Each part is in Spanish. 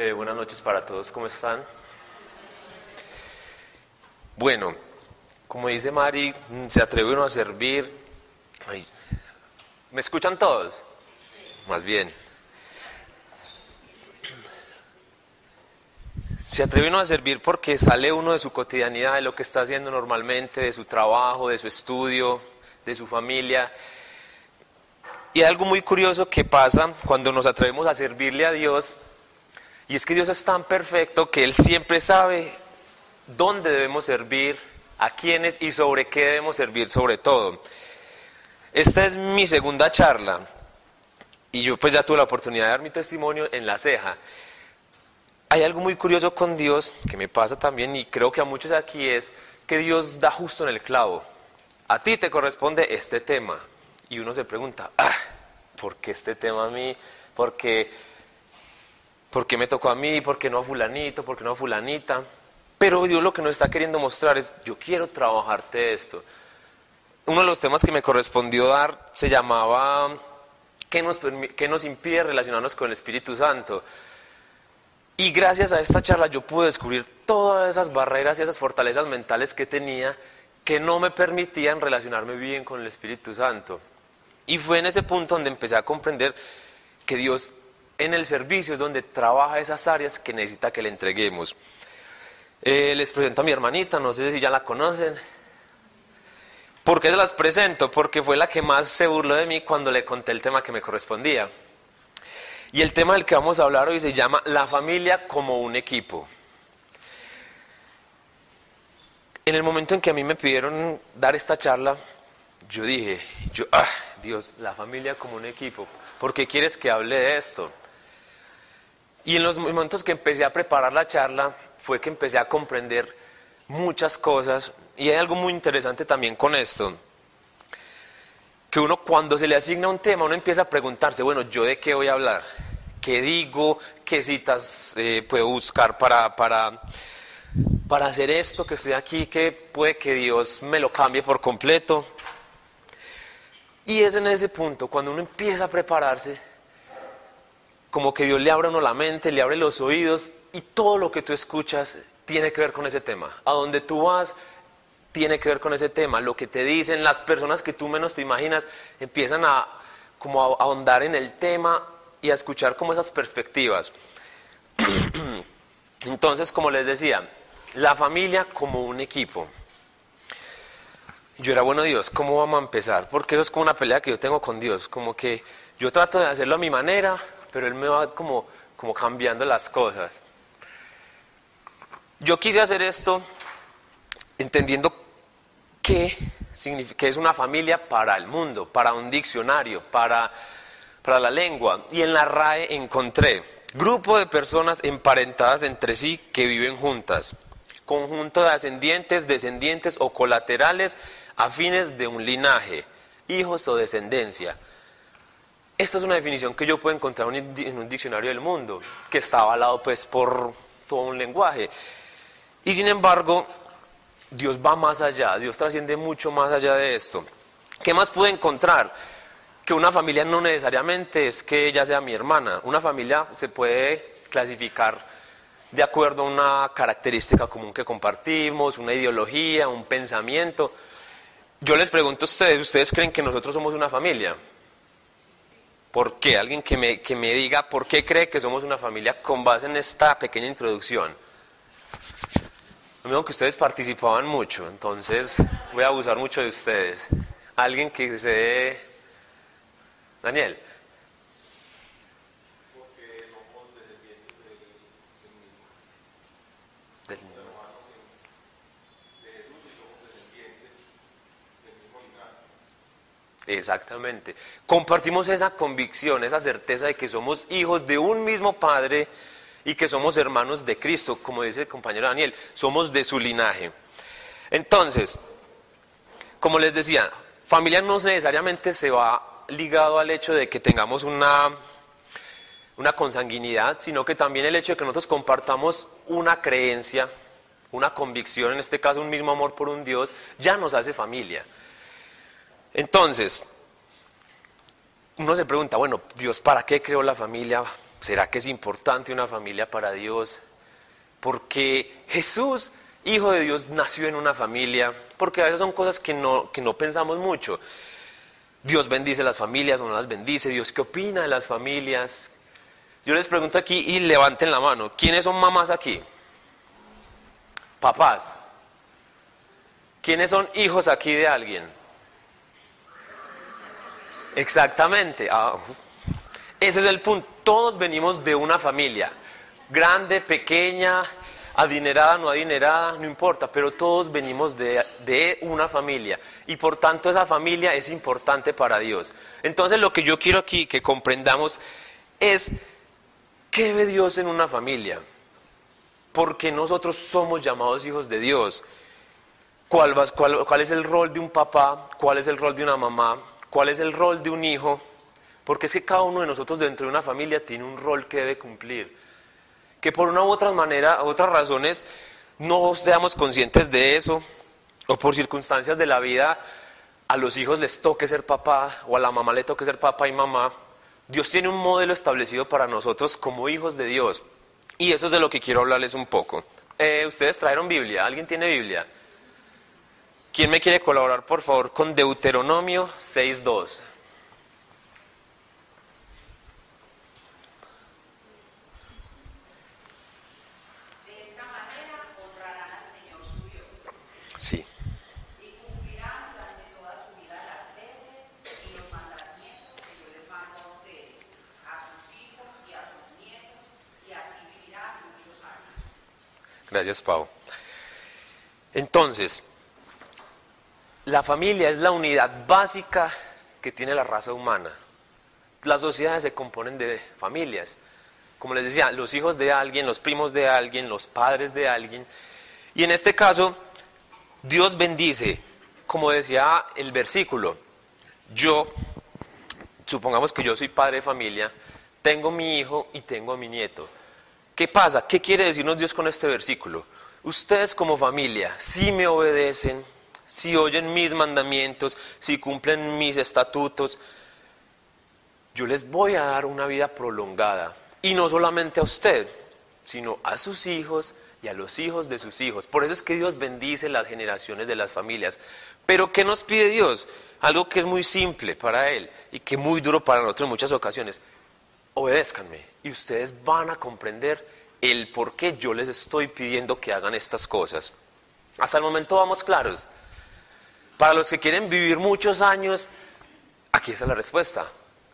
Eh, buenas noches para todos, ¿cómo están? Bueno, como dice Mari, se atreve uno a servir. Ay, ¿Me escuchan todos? Más bien. Se atreve uno a servir porque sale uno de su cotidianidad, de lo que está haciendo normalmente, de su trabajo, de su estudio, de su familia. Y hay algo muy curioso que pasa cuando nos atrevemos a servirle a Dios, y es que Dios es tan perfecto que Él siempre sabe dónde debemos servir, a quiénes y sobre qué debemos servir sobre todo. Esta es mi segunda charla y yo pues ya tuve la oportunidad de dar mi testimonio en la ceja. Hay algo muy curioso con Dios que me pasa también y creo que a muchos aquí es que Dios da justo en el clavo. A ti te corresponde este tema. Y uno se pregunta, ah, ¿por qué este tema a mí? ¿Por qué, ¿Por qué me tocó a mí? ¿Por qué no a fulanito? ¿Por qué no a fulanita? Pero Dios lo que nos está queriendo mostrar es, yo quiero trabajarte esto. Uno de los temas que me correspondió dar se llamaba, ¿qué nos, qué nos impide relacionarnos con el Espíritu Santo? Y gracias a esta charla yo pude descubrir todas esas barreras y esas fortalezas mentales que tenía que no me permitían relacionarme bien con el Espíritu Santo. Y fue en ese punto donde empecé a comprender que Dios en el servicio es donde trabaja esas áreas que necesita que le entreguemos. Eh, les presento a mi hermanita, no sé si ya la conocen. ¿Por qué se las presento? Porque fue la que más se burló de mí cuando le conté el tema que me correspondía. Y el tema del que vamos a hablar hoy se llama La familia como un equipo. En el momento en que a mí me pidieron dar esta charla, yo dije, yo, ah, Dios, la familia como un equipo, ¿por qué quieres que hable de esto? Y en los momentos que empecé a preparar la charla, fue que empecé a comprender muchas cosas. Y hay algo muy interesante también con esto que uno cuando se le asigna un tema, uno empieza a preguntarse, bueno, ¿yo de qué voy a hablar? ¿Qué digo? ¿Qué citas eh, puedo buscar para, para, para hacer esto que estoy aquí? Que puede que Dios me lo cambie por completo. Y es en ese punto, cuando uno empieza a prepararse, como que Dios le abre a uno la mente, le abre los oídos y todo lo que tú escuchas tiene que ver con ese tema. A donde tú vas, tiene que ver con ese tema. Lo que te dicen las personas que tú menos te imaginas empiezan a como a ahondar en el tema y a escuchar como esas perspectivas. Entonces, como les decía, la familia como un equipo. Yo era bueno Dios, ¿cómo vamos a empezar? Porque eso es como una pelea que yo tengo con Dios, como que yo trato de hacerlo a mi manera, pero Él me va como, como cambiando las cosas. Yo quise hacer esto entendiendo qué, es una familia para el mundo, para un diccionario, para, para la lengua. Y en la RAE encontré grupo de personas emparentadas entre sí que viven juntas, conjunto de ascendientes, descendientes o colaterales afines de un linaje, hijos o descendencia. Esta es una definición que yo puedo encontrar en un diccionario del mundo, que está avalado pues por todo un lenguaje. Y sin embargo, Dios va más allá, Dios trasciende mucho más allá de esto. ¿Qué más pude encontrar? Que una familia no necesariamente es que ella sea mi hermana. Una familia se puede clasificar de acuerdo a una característica común que compartimos, una ideología, un pensamiento. Yo les pregunto a ustedes, ¿ustedes creen que nosotros somos una familia? ¿Por qué? Alguien que me, que me diga por qué cree que somos una familia con base en esta pequeña introducción. Lo que ustedes participaban mucho, entonces voy a abusar mucho de ustedes. Alguien que se Daniel. Exactamente. Compartimos esa convicción, esa certeza de que somos hijos de un mismo Padre y que somos hermanos de Cristo, como dice el compañero Daniel, somos de su linaje. Entonces, como les decía, familia no necesariamente se va ligado al hecho de que tengamos una, una consanguinidad, sino que también el hecho de que nosotros compartamos una creencia, una convicción, en este caso un mismo amor por un Dios, ya nos hace familia. Entonces, uno se pregunta, bueno, Dios, ¿para qué creó la familia? ¿será que es importante una familia para Dios? Porque Jesús, Hijo de Dios, nació en una familia, porque a veces son cosas que no, que no pensamos mucho. Dios bendice las familias o no las bendice, Dios qué opina de las familias. Yo les pregunto aquí y levanten la mano, ¿quiénes son mamás aquí? Papás. ¿Quiénes son hijos aquí de alguien? Exactamente. Ah, ese es el punto. Todos venimos de una familia, grande, pequeña, adinerada, no adinerada, no importa, pero todos venimos de, de, una familia y por tanto esa familia es importante para Dios. Entonces lo que yo quiero aquí que comprendamos es qué ve Dios en una familia, porque nosotros somos llamados hijos de Dios. ¿Cuál, es el rol de un papá? ¿Cuál es el rol de una mamá? ¿Cuál es el rol de un hijo? Porque es que cada uno de nosotros dentro de una familia tiene un rol que debe cumplir. Que por una u otra manera, otras razones, no seamos conscientes de eso, o por circunstancias de la vida, a los hijos les toque ser papá, o a la mamá le toque ser papá y mamá. Dios tiene un modelo establecido para nosotros como hijos de Dios. Y eso es de lo que quiero hablarles un poco. Eh, Ustedes trajeron Biblia, ¿alguien tiene Biblia? ¿Quién me quiere colaborar, por favor, con Deuteronomio 6.2? De esta manera honrarán al Señor su Dios Sí. y cumplirán durante toda su vida las leyes y los mandamientos que yo les mando a ustedes, a sus hijos y a sus nietos, y así vivirán muchos años. Gracias, Pau. Entonces, la familia es la unidad básica que tiene la raza humana. Las sociedades se componen de familias. Como les decía, los hijos de alguien, los primos de alguien, los padres de alguien. Y en este caso, Dios bendice, como decía el versículo, yo, supongamos que yo soy padre de familia, tengo mi hijo y tengo a mi nieto. ¿Qué pasa? ¿Qué quiere decirnos Dios con este versículo? Ustedes como familia, si me obedecen, si oyen mis mandamientos, si cumplen mis estatutos, yo les voy a dar una vida prolongada. Y no solamente a usted, sino a sus hijos y a los hijos de sus hijos. Por eso es que Dios bendice las generaciones de las familias. Pero ¿qué nos pide Dios? Algo que es muy simple para Él y que es muy duro para nosotros en muchas ocasiones. Obedézcanme y ustedes van a comprender el por qué yo les estoy pidiendo que hagan estas cosas. Hasta el momento vamos claros. Para los que quieren vivir muchos años, aquí está la respuesta.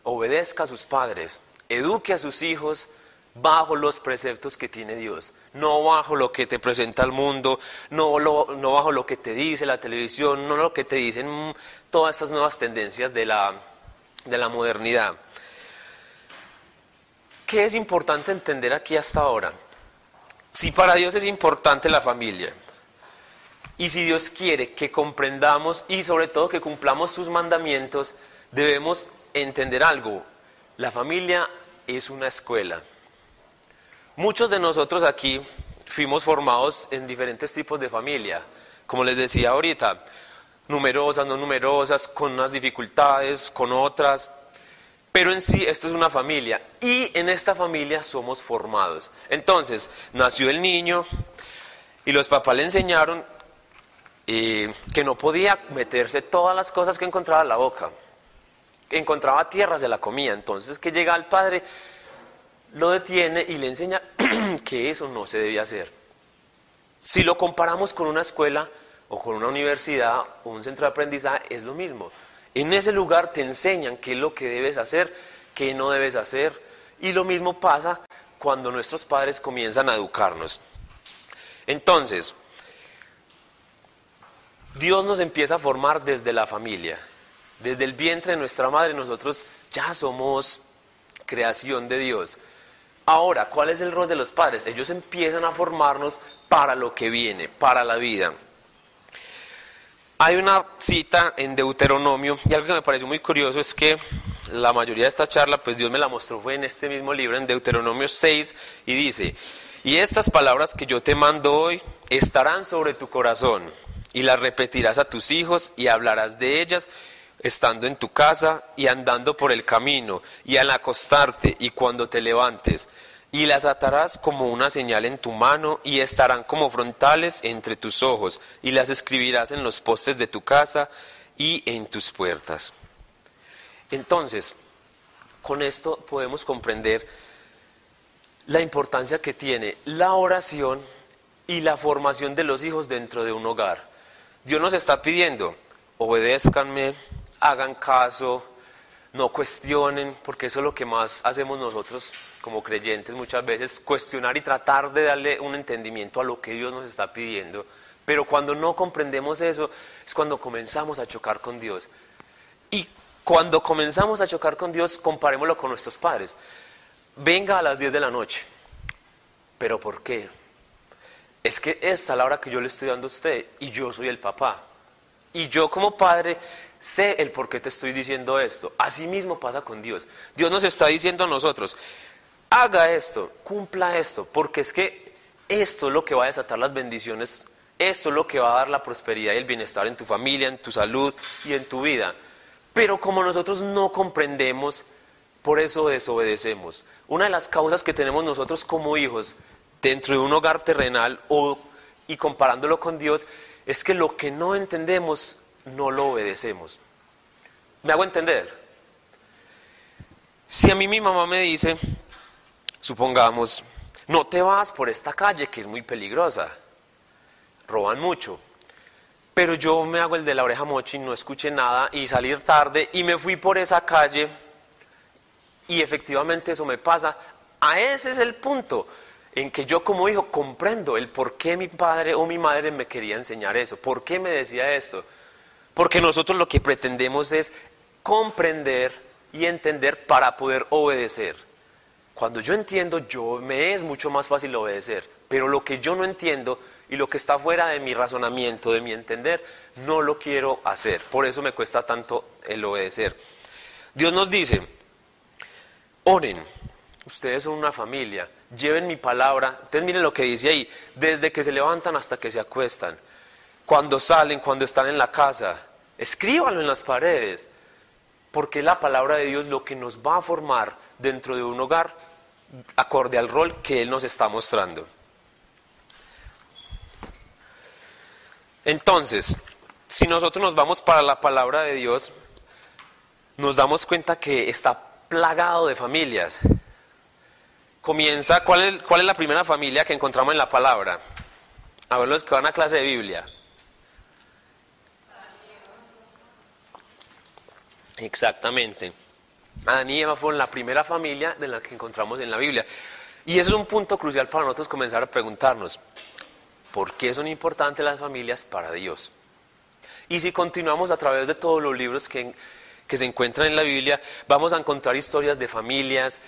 Obedezca a sus padres, eduque a sus hijos bajo los preceptos que tiene Dios, no bajo lo que te presenta el mundo, no, bajo lo que te dice la televisión, no lo que te dicen mm, todas estas nuevas tendencias de la, de la modernidad. ¿Qué es importante entender aquí hasta ahora? Si para Dios es importante la familia, y si Dios quiere que comprendamos y sobre todo que cumplamos sus mandamientos, debemos entender algo. La familia es una escuela. Muchos de nosotros aquí fuimos formados en diferentes tipos de familia, como les decía ahorita, numerosas, no numerosas, con unas dificultades, con otras, pero en sí esto es una familia y en esta familia somos formados. Entonces, nació el niño y los papás le enseñaron que no podía meterse todas las cosas que encontraba en la boca. Encontraba tierra, se la comía. Entonces que llega el padre, lo detiene y le enseña que eso no se debía hacer. Si lo comparamos con una escuela o con una universidad o un centro de aprendizaje, es lo mismo. En ese lugar te enseñan qué es lo que debes hacer, qué no debes hacer. Y lo mismo pasa cuando nuestros padres comienzan a educarnos. Entonces, Dios nos empieza a formar desde la familia. Desde el vientre de nuestra madre nosotros ya somos creación de Dios. Ahora, ¿cuál es el rol de los padres? Ellos empiezan a formarnos para lo que viene, para la vida. Hay una cita en Deuteronomio y algo que me pareció muy curioso es que la mayoría de esta charla, pues Dios me la mostró, fue en este mismo libro, en Deuteronomio 6, y dice, y estas palabras que yo te mando hoy estarán sobre tu corazón y las repetirás a tus hijos y hablarás de ellas estando en tu casa y andando por el camino, y al acostarte y cuando te levantes, y las atarás como una señal en tu mano, y estarán como frontales entre tus ojos, y las escribirás en los postes de tu casa y en tus puertas. Entonces, con esto podemos comprender la importancia que tiene la oración y la formación de los hijos dentro de un hogar. Dios nos está pidiendo, obedézcanme, hagan caso, no cuestionen, porque eso es lo que más hacemos nosotros como creyentes muchas veces, cuestionar y tratar de darle un entendimiento a lo que Dios nos está pidiendo. Pero cuando no comprendemos eso, es cuando comenzamos a chocar con Dios. Y cuando comenzamos a chocar con Dios, comparémoslo con nuestros padres. Venga a las 10 de la noche. ¿Pero por qué? Es que esta es la hora que yo le estoy dando a usted y yo soy el papá. Y yo como padre sé el por qué te estoy diciendo esto. Así mismo pasa con Dios. Dios nos está diciendo a nosotros, haga esto, cumpla esto, porque es que esto es lo que va a desatar las bendiciones, esto es lo que va a dar la prosperidad y el bienestar en tu familia, en tu salud y en tu vida. Pero como nosotros no comprendemos, por eso desobedecemos. Una de las causas que tenemos nosotros como hijos dentro de un hogar terrenal y comparándolo con Dios es que lo que no entendemos no lo obedecemos. ¿Me hago entender? Si a mí mi mamá me dice, supongamos, no te vas por esta calle que es muy peligrosa, roban mucho, pero yo me hago el de la oreja mochi, no escuché nada y salir tarde y me fui por esa calle y efectivamente eso me pasa, a ese es el punto en que yo como hijo comprendo el por qué mi padre o mi madre me quería enseñar eso, por qué me decía esto. Porque nosotros lo que pretendemos es comprender y entender para poder obedecer. Cuando yo entiendo, yo me es mucho más fácil obedecer, pero lo que yo no entiendo y lo que está fuera de mi razonamiento, de mi entender, no lo quiero hacer. Por eso me cuesta tanto el obedecer. Dios nos dice, oren, ustedes son una familia, lleven mi palabra. Entonces miren lo que dice ahí, desde que se levantan hasta que se acuestan cuando salen, cuando están en la casa. Escríbanlo en las paredes, porque la palabra de Dios lo que nos va a formar dentro de un hogar acorde al rol que Él nos está mostrando. Entonces, si nosotros nos vamos para la palabra de Dios, nos damos cuenta que está plagado de familias. Comienza, ¿cuál es, cuál es la primera familia que encontramos en la palabra? A ver los que van a clase de Biblia. Exactamente. Adán y Eva fueron la primera familia de la que encontramos en la Biblia. Y eso es un punto crucial para nosotros comenzar a preguntarnos, ¿por qué son importantes las familias para Dios? Y si continuamos a través de todos los libros que, que se encuentran en la Biblia, vamos a encontrar historias de familias,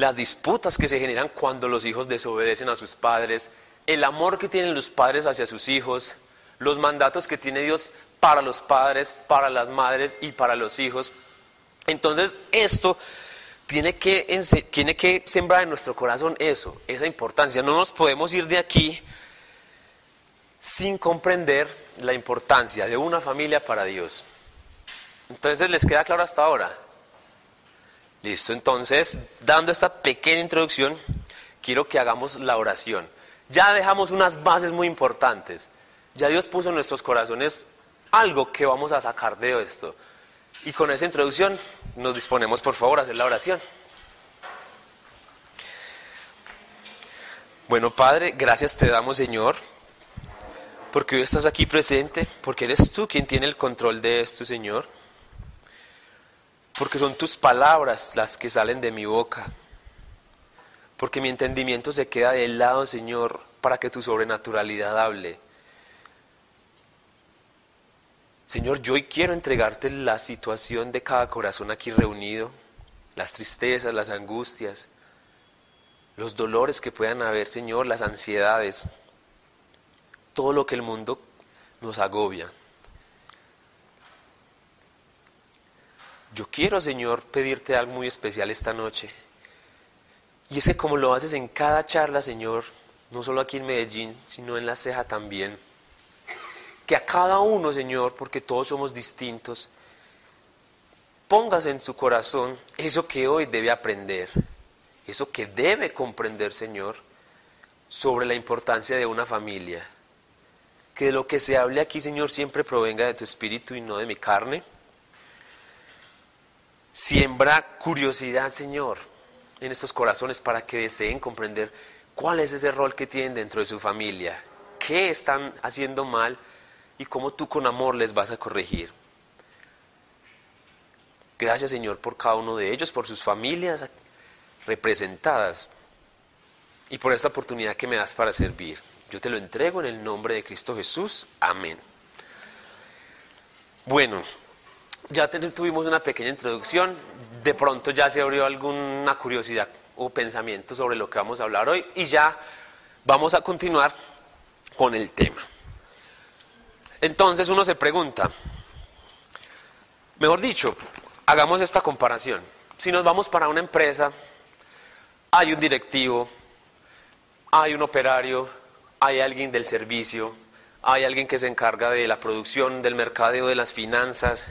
las disputas que se generan cuando los hijos desobedecen a sus padres, el amor que tienen los padres hacia sus hijos, los mandatos que tiene Dios para los padres, para las madres y para los hijos. Entonces, esto tiene que, tiene que sembrar en nuestro corazón eso, esa importancia. No nos podemos ir de aquí sin comprender la importancia de una familia para Dios. Entonces, ¿les queda claro hasta ahora? Listo, entonces, dando esta pequeña introducción, quiero que hagamos la oración. Ya dejamos unas bases muy importantes. Ya Dios puso en nuestros corazones algo que vamos a sacar de esto. Y con esa introducción nos disponemos, por favor, a hacer la oración. Bueno, Padre, gracias te damos, Señor, porque hoy estás aquí presente, porque eres tú quien tiene el control de esto, Señor. Porque son tus palabras las que salen de mi boca. Porque mi entendimiento se queda de lado, Señor, para que tu sobrenaturalidad hable. Señor, yo quiero entregarte la situación de cada corazón aquí reunido, las tristezas, las angustias, los dolores que puedan haber, Señor, las ansiedades, todo lo que el mundo nos agobia. Yo quiero, Señor, pedirte algo muy especial esta noche. Y es que como lo haces en cada charla, Señor, no solo aquí en Medellín, sino en la ceja también, que a cada uno, Señor, porque todos somos distintos, pongas en su corazón eso que hoy debe aprender, eso que debe comprender, Señor, sobre la importancia de una familia. Que de lo que se hable aquí, Señor, siempre provenga de tu espíritu y no de mi carne. Siembra curiosidad, Señor, en estos corazones para que deseen comprender cuál es ese rol que tienen dentro de su familia, qué están haciendo mal y cómo tú con amor les vas a corregir. Gracias Señor por cada uno de ellos, por sus familias representadas y por esta oportunidad que me das para servir. Yo te lo entrego en el nombre de Cristo Jesús. Amén. Bueno, ya tuvimos una pequeña introducción, de pronto ya se abrió alguna curiosidad o pensamiento sobre lo que vamos a hablar hoy y ya vamos a continuar con el tema. Entonces uno se pregunta, mejor dicho, hagamos esta comparación. Si nos vamos para una empresa, hay un directivo, hay un operario, hay alguien del servicio, hay alguien que se encarga de la producción, del mercadeo, de las finanzas,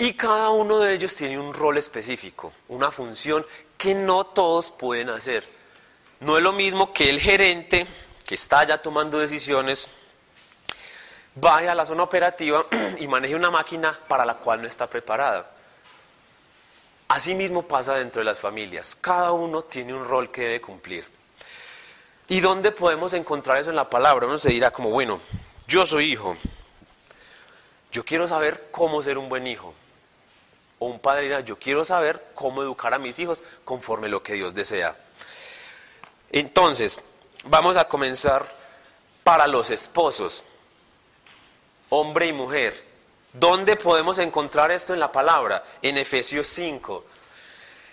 y cada uno de ellos tiene un rol específico, una función que no todos pueden hacer. No es lo mismo que el gerente, que está ya tomando decisiones, vaya a la zona operativa y maneje una máquina para la cual no está preparada. Asimismo pasa dentro de las familias. Cada uno tiene un rol que debe cumplir. ¿Y dónde podemos encontrar eso en la palabra? Uno se dirá como, bueno, yo soy hijo. Yo quiero saber cómo ser un buen hijo o un padre yo quiero saber cómo educar a mis hijos conforme lo que Dios desea. Entonces, vamos a comenzar para los esposos, hombre y mujer. ¿Dónde podemos encontrar esto en la palabra? En Efesios 5.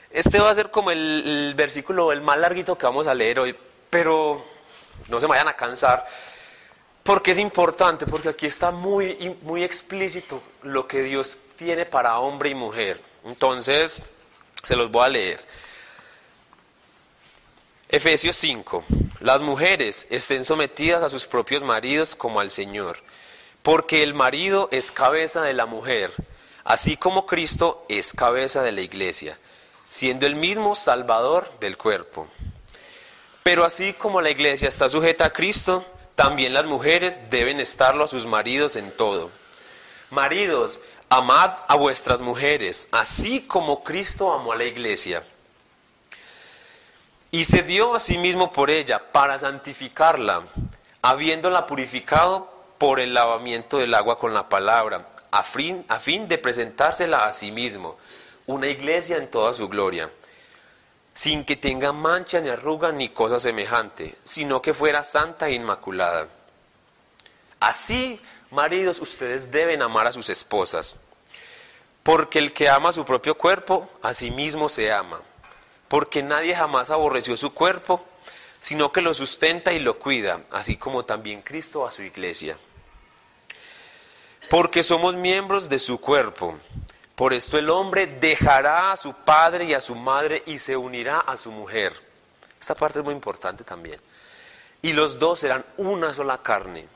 Este va a ser como el, el versículo, el más larguito que vamos a leer hoy, pero no se vayan a cansar, porque es importante, porque aquí está muy, muy explícito lo que Dios tiene para hombre y mujer. Entonces, se los voy a leer. Efesios 5. Las mujeres estén sometidas a sus propios maridos como al Señor, porque el marido es cabeza de la mujer, así como Cristo es cabeza de la iglesia, siendo el mismo Salvador del cuerpo. Pero así como la iglesia está sujeta a Cristo, también las mujeres deben estarlo a sus maridos en todo. Maridos, Amad a vuestras mujeres, así como Cristo amó a la iglesia. Y se dio a sí mismo por ella, para santificarla, habiéndola purificado por el lavamiento del agua con la palabra, a fin, a fin de presentársela a sí mismo, una iglesia en toda su gloria, sin que tenga mancha ni arruga ni cosa semejante, sino que fuera santa e inmaculada. Así Maridos, ustedes deben amar a sus esposas, porque el que ama su propio cuerpo, a sí mismo se ama, porque nadie jamás aborreció su cuerpo, sino que lo sustenta y lo cuida, así como también Cristo a su iglesia. Porque somos miembros de su cuerpo. Por esto el hombre dejará a su padre y a su madre y se unirá a su mujer. Esta parte es muy importante también. Y los dos serán una sola carne.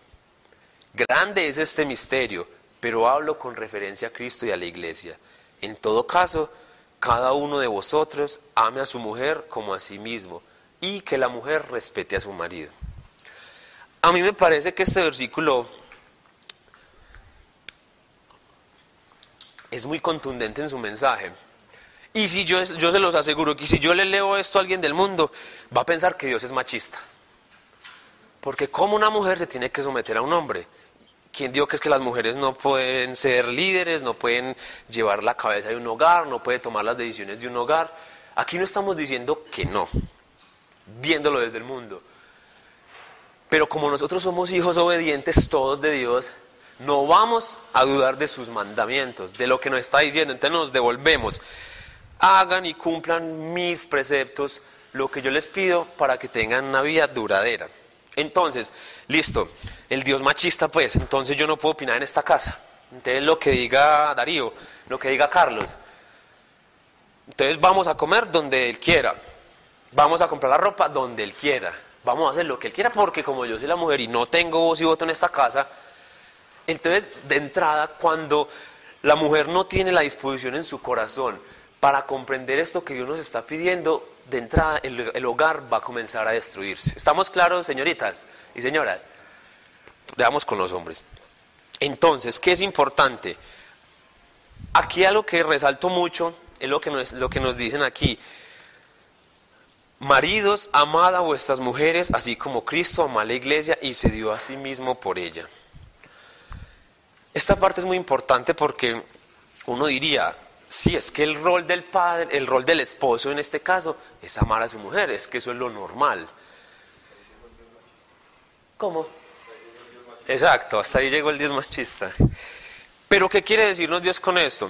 Grande es este misterio, pero hablo con referencia a Cristo y a la iglesia. En todo caso, cada uno de vosotros ame a su mujer como a sí mismo y que la mujer respete a su marido. A mí me parece que este versículo es muy contundente en su mensaje. Y si yo, se los aseguro que si yo le leo esto a alguien del mundo, va a pensar que Dios es machista. Porque como una mujer se tiene que someter a un hombre. ¿Quién dijo que es que las mujeres no pueden ser líderes, no pueden llevar la cabeza de un hogar, no pueden tomar las decisiones de un hogar? Aquí no estamos diciendo que no, viéndolo desde el mundo. Pero como nosotros somos hijos obedientes todos de Dios, no vamos a dudar de sus mandamientos, de lo que nos está diciendo. Entonces nos devolvemos. Hagan y cumplan mis preceptos, lo que yo les pido para que tengan una vida duradera. Entonces, listo, el Dios machista, pues, entonces yo no puedo opinar en esta casa. Entonces, lo que diga Darío, lo que diga Carlos. Entonces, vamos a comer donde él quiera. Vamos a comprar la ropa donde él quiera. Vamos a hacer lo que él quiera porque como yo soy la mujer y no tengo voz y voto en esta casa, entonces, de entrada, cuando la mujer no tiene la disposición en su corazón para comprender esto que Dios nos está pidiendo, de entrada el, el hogar va a comenzar a destruirse. ¿Estamos claros, señoritas y señoras? Veamos con los hombres. Entonces, ¿qué es importante? Aquí algo que resalto mucho es lo que nos, nos dicen aquí. Maridos, amad a vuestras mujeres, así como Cristo amó a la iglesia y se dio a sí mismo por ella. Esta parte es muy importante porque uno diría, sí, es que el rol del padre, el rol del esposo en este caso, es amar a su mujer, es que eso es lo normal. ¿Cómo? Exacto, hasta ahí llegó el Dios machista. Pero ¿qué quiere decirnos Dios con esto?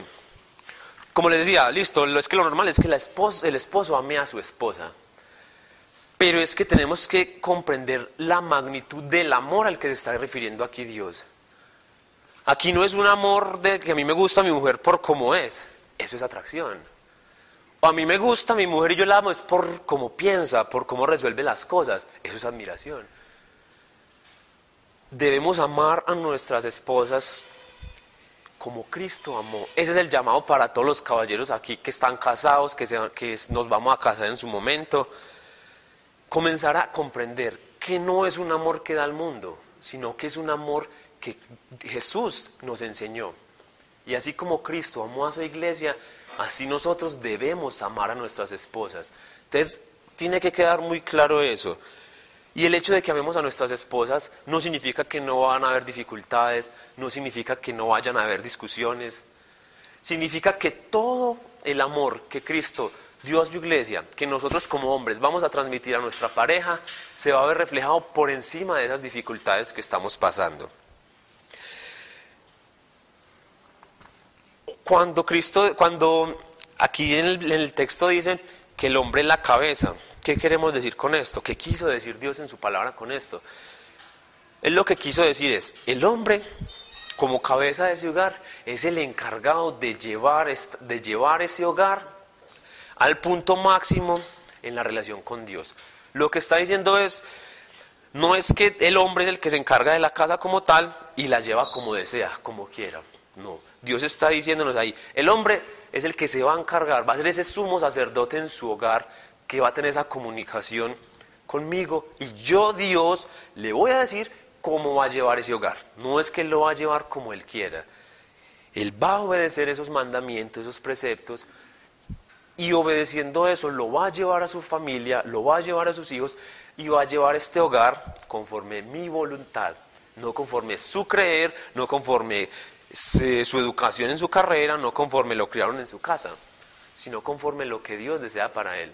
Como les decía, listo, es que lo normal es que el esposo ame a su esposa. Pero es que tenemos que comprender la magnitud del amor al que se está refiriendo aquí Dios. Aquí no es un amor de que a mí me gusta mi mujer por cómo es, eso es atracción. O a mí me gusta mi mujer y yo la amo es por cómo piensa, por cómo resuelve las cosas, eso es admiración. Debemos amar a nuestras esposas como Cristo amó. Ese es el llamado para todos los caballeros aquí que están casados, que, que nos vamos a casar en su momento. Comenzar a comprender que no es un amor que da al mundo, sino que es un amor que Jesús nos enseñó. Y así como Cristo amó a su iglesia, así nosotros debemos amar a nuestras esposas. Entonces, tiene que quedar muy claro eso. Y el hecho de que amemos a nuestras esposas no significa que no van a haber dificultades, no significa que no vayan a haber discusiones. Significa que todo el amor que Cristo dio a su iglesia, que nosotros como hombres vamos a transmitir a nuestra pareja, se va a ver reflejado por encima de esas dificultades que estamos pasando. Cuando Cristo, cuando aquí en el, en el texto dice que el hombre es la cabeza, ¿Qué queremos decir con esto? ¿Qué quiso decir Dios en su palabra con esto? Él lo que quiso decir es, el hombre como cabeza de ese hogar es el encargado de llevar, de llevar ese hogar al punto máximo en la relación con Dios. Lo que está diciendo es, no es que el hombre es el que se encarga de la casa como tal y la lleva como desea, como quiera. No, Dios está diciéndonos ahí, el hombre es el que se va a encargar, va a ser ese sumo sacerdote en su hogar que va a tener esa comunicación conmigo y yo Dios le voy a decir cómo va a llevar ese hogar. No es que él lo va a llevar como él quiera. Él va a obedecer esos mandamientos, esos preceptos y obedeciendo eso lo va a llevar a su familia, lo va a llevar a sus hijos y va a llevar este hogar conforme mi voluntad, no conforme su creer, no conforme su educación en su carrera, no conforme lo criaron en su casa, sino conforme lo que Dios desea para él.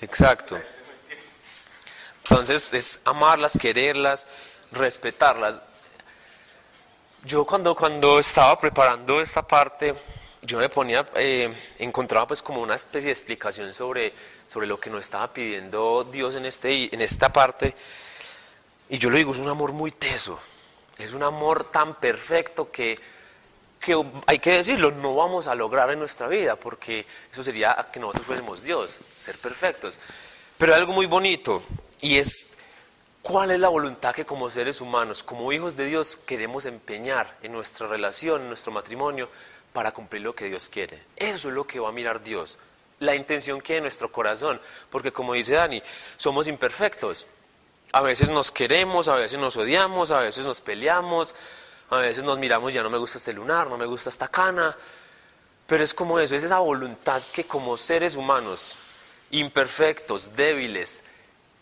Exacto. Entonces es amarlas, quererlas, respetarlas. Yo cuando, cuando estaba preparando esta parte, yo me ponía, eh, encontraba pues como una especie de explicación sobre, sobre lo que nos estaba pidiendo Dios en, este, en esta parte. Y yo le digo, es un amor muy teso, es un amor tan perfecto que, que hay que decirlo, no vamos a lograr en nuestra vida, porque eso sería que nosotros fuésemos Dios, ser perfectos. Pero hay algo muy bonito, y es cuál es la voluntad que como seres humanos, como hijos de Dios, queremos empeñar en nuestra relación, en nuestro matrimonio, para cumplir lo que Dios quiere. Eso es lo que va a mirar Dios, la intención que hay en nuestro corazón, porque como dice Dani, somos imperfectos. A veces nos queremos, a veces nos odiamos, a veces nos peleamos, a veces nos miramos, ya no me gusta este lunar, no me gusta esta cana, pero es como eso, es esa voluntad que como seres humanos imperfectos, débiles,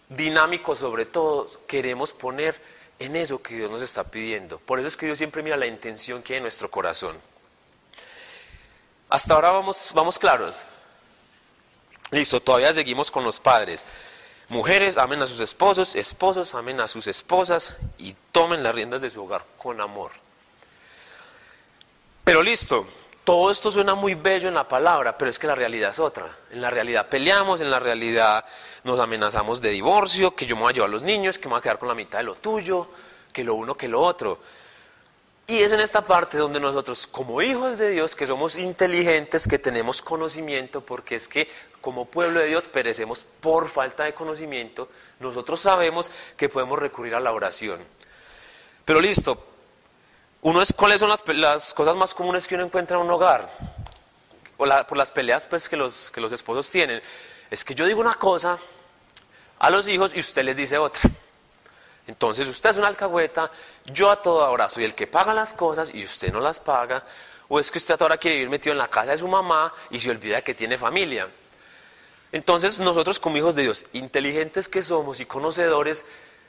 dinámicos sobre todo, queremos poner en eso que Dios nos está pidiendo. Por eso es que Dios siempre mira la intención que hay en nuestro corazón. Hasta ahora vamos, vamos claros. Listo, todavía seguimos con los padres. Mujeres amen a sus esposos, esposos amen a sus esposas y tomen las riendas de su hogar con amor. Pero listo, todo esto suena muy bello en la palabra, pero es que la realidad es otra. En la realidad peleamos, en la realidad nos amenazamos de divorcio, que yo me voy a llevar a los niños, que me voy a quedar con la mitad de lo tuyo, que lo uno, que lo otro. Y es en esta parte donde nosotros, como hijos de Dios, que somos inteligentes, que tenemos conocimiento, porque es que como pueblo de Dios perecemos por falta de conocimiento, nosotros sabemos que podemos recurrir a la oración. Pero listo, uno es, ¿cuáles son las, cosas más comunes que uno encuentra en un hogar? O por las peleas pues, que, los, que los esposos tienen. Es que yo digo una cosa a los hijos y usted les dice otra. Entonces usted es una alcahueta, yo a toda hora soy el que paga las cosas y usted no las paga. O es que usted a toda hora quiere vivir metido en la casa de su mamá y se olvida que tiene familia. Entonces nosotros como hijos de Dios, inteligentes que somos y conocedores,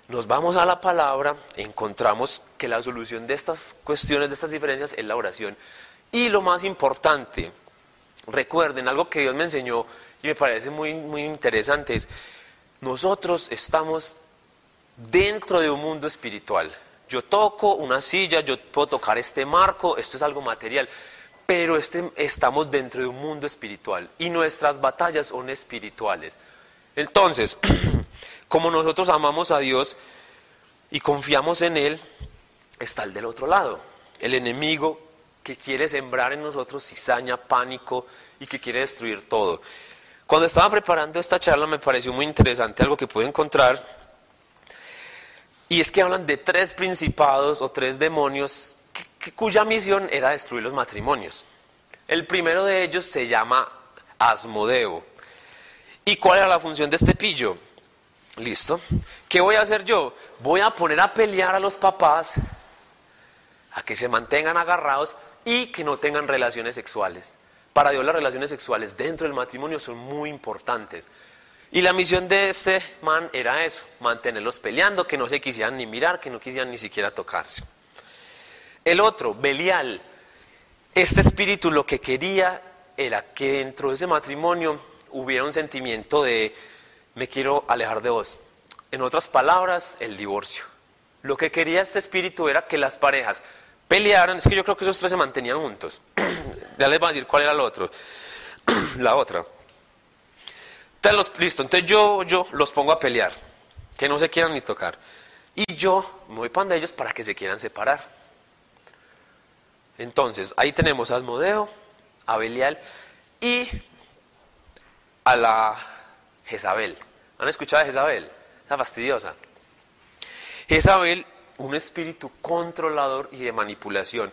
nos vamos a la palabra, encontramos que la solución de estas cuestiones, de estas diferencias, es la oración. Y lo más importante, recuerden algo que Dios me enseñó y me parece muy, muy interesante, es nosotros estamos dentro de un mundo espiritual. Yo toco una silla, yo puedo tocar este marco, esto es algo material, pero este, estamos dentro de un mundo espiritual y nuestras batallas son espirituales. Entonces, como nosotros amamos a Dios y confiamos en Él, está el del otro lado, el enemigo que quiere sembrar en nosotros cizaña, pánico y que quiere destruir todo. Cuando estaba preparando esta charla me pareció muy interesante algo que pude encontrar y es que hablan de tres principados o tres demonios cuya misión era destruir los matrimonios. El primero de ellos se llama Asmodeo. ¿Y cuál era la función de este pillo? Listo. ¿Qué voy a hacer yo? Voy a poner a pelear a los papás a que se mantengan agarrados y que no tengan relaciones sexuales. Para Dios las relaciones sexuales dentro del matrimonio son muy importantes. Y la misión de este man era eso, mantenerlos peleando, que no se quisieran ni mirar, que no quisieran ni siquiera tocarse. El otro, Belial, este espíritu lo que quería era que dentro de ese matrimonio hubiera un sentimiento de me quiero alejar de vos. En otras palabras, el divorcio. Lo que quería este espíritu era que las parejas pelearan, es que yo creo que esos tres se mantenían juntos. ya les voy a decir cuál era el otro. la otra los, listo, entonces yo, yo los pongo a pelear, que no se quieran ni tocar. Y yo me voy para ellos para que se quieran separar. Entonces, ahí tenemos a Asmodeo, a Belial y a la Jezabel. ¿Han escuchado a Jezabel? La fastidiosa. Jezabel, un espíritu controlador y de manipulación.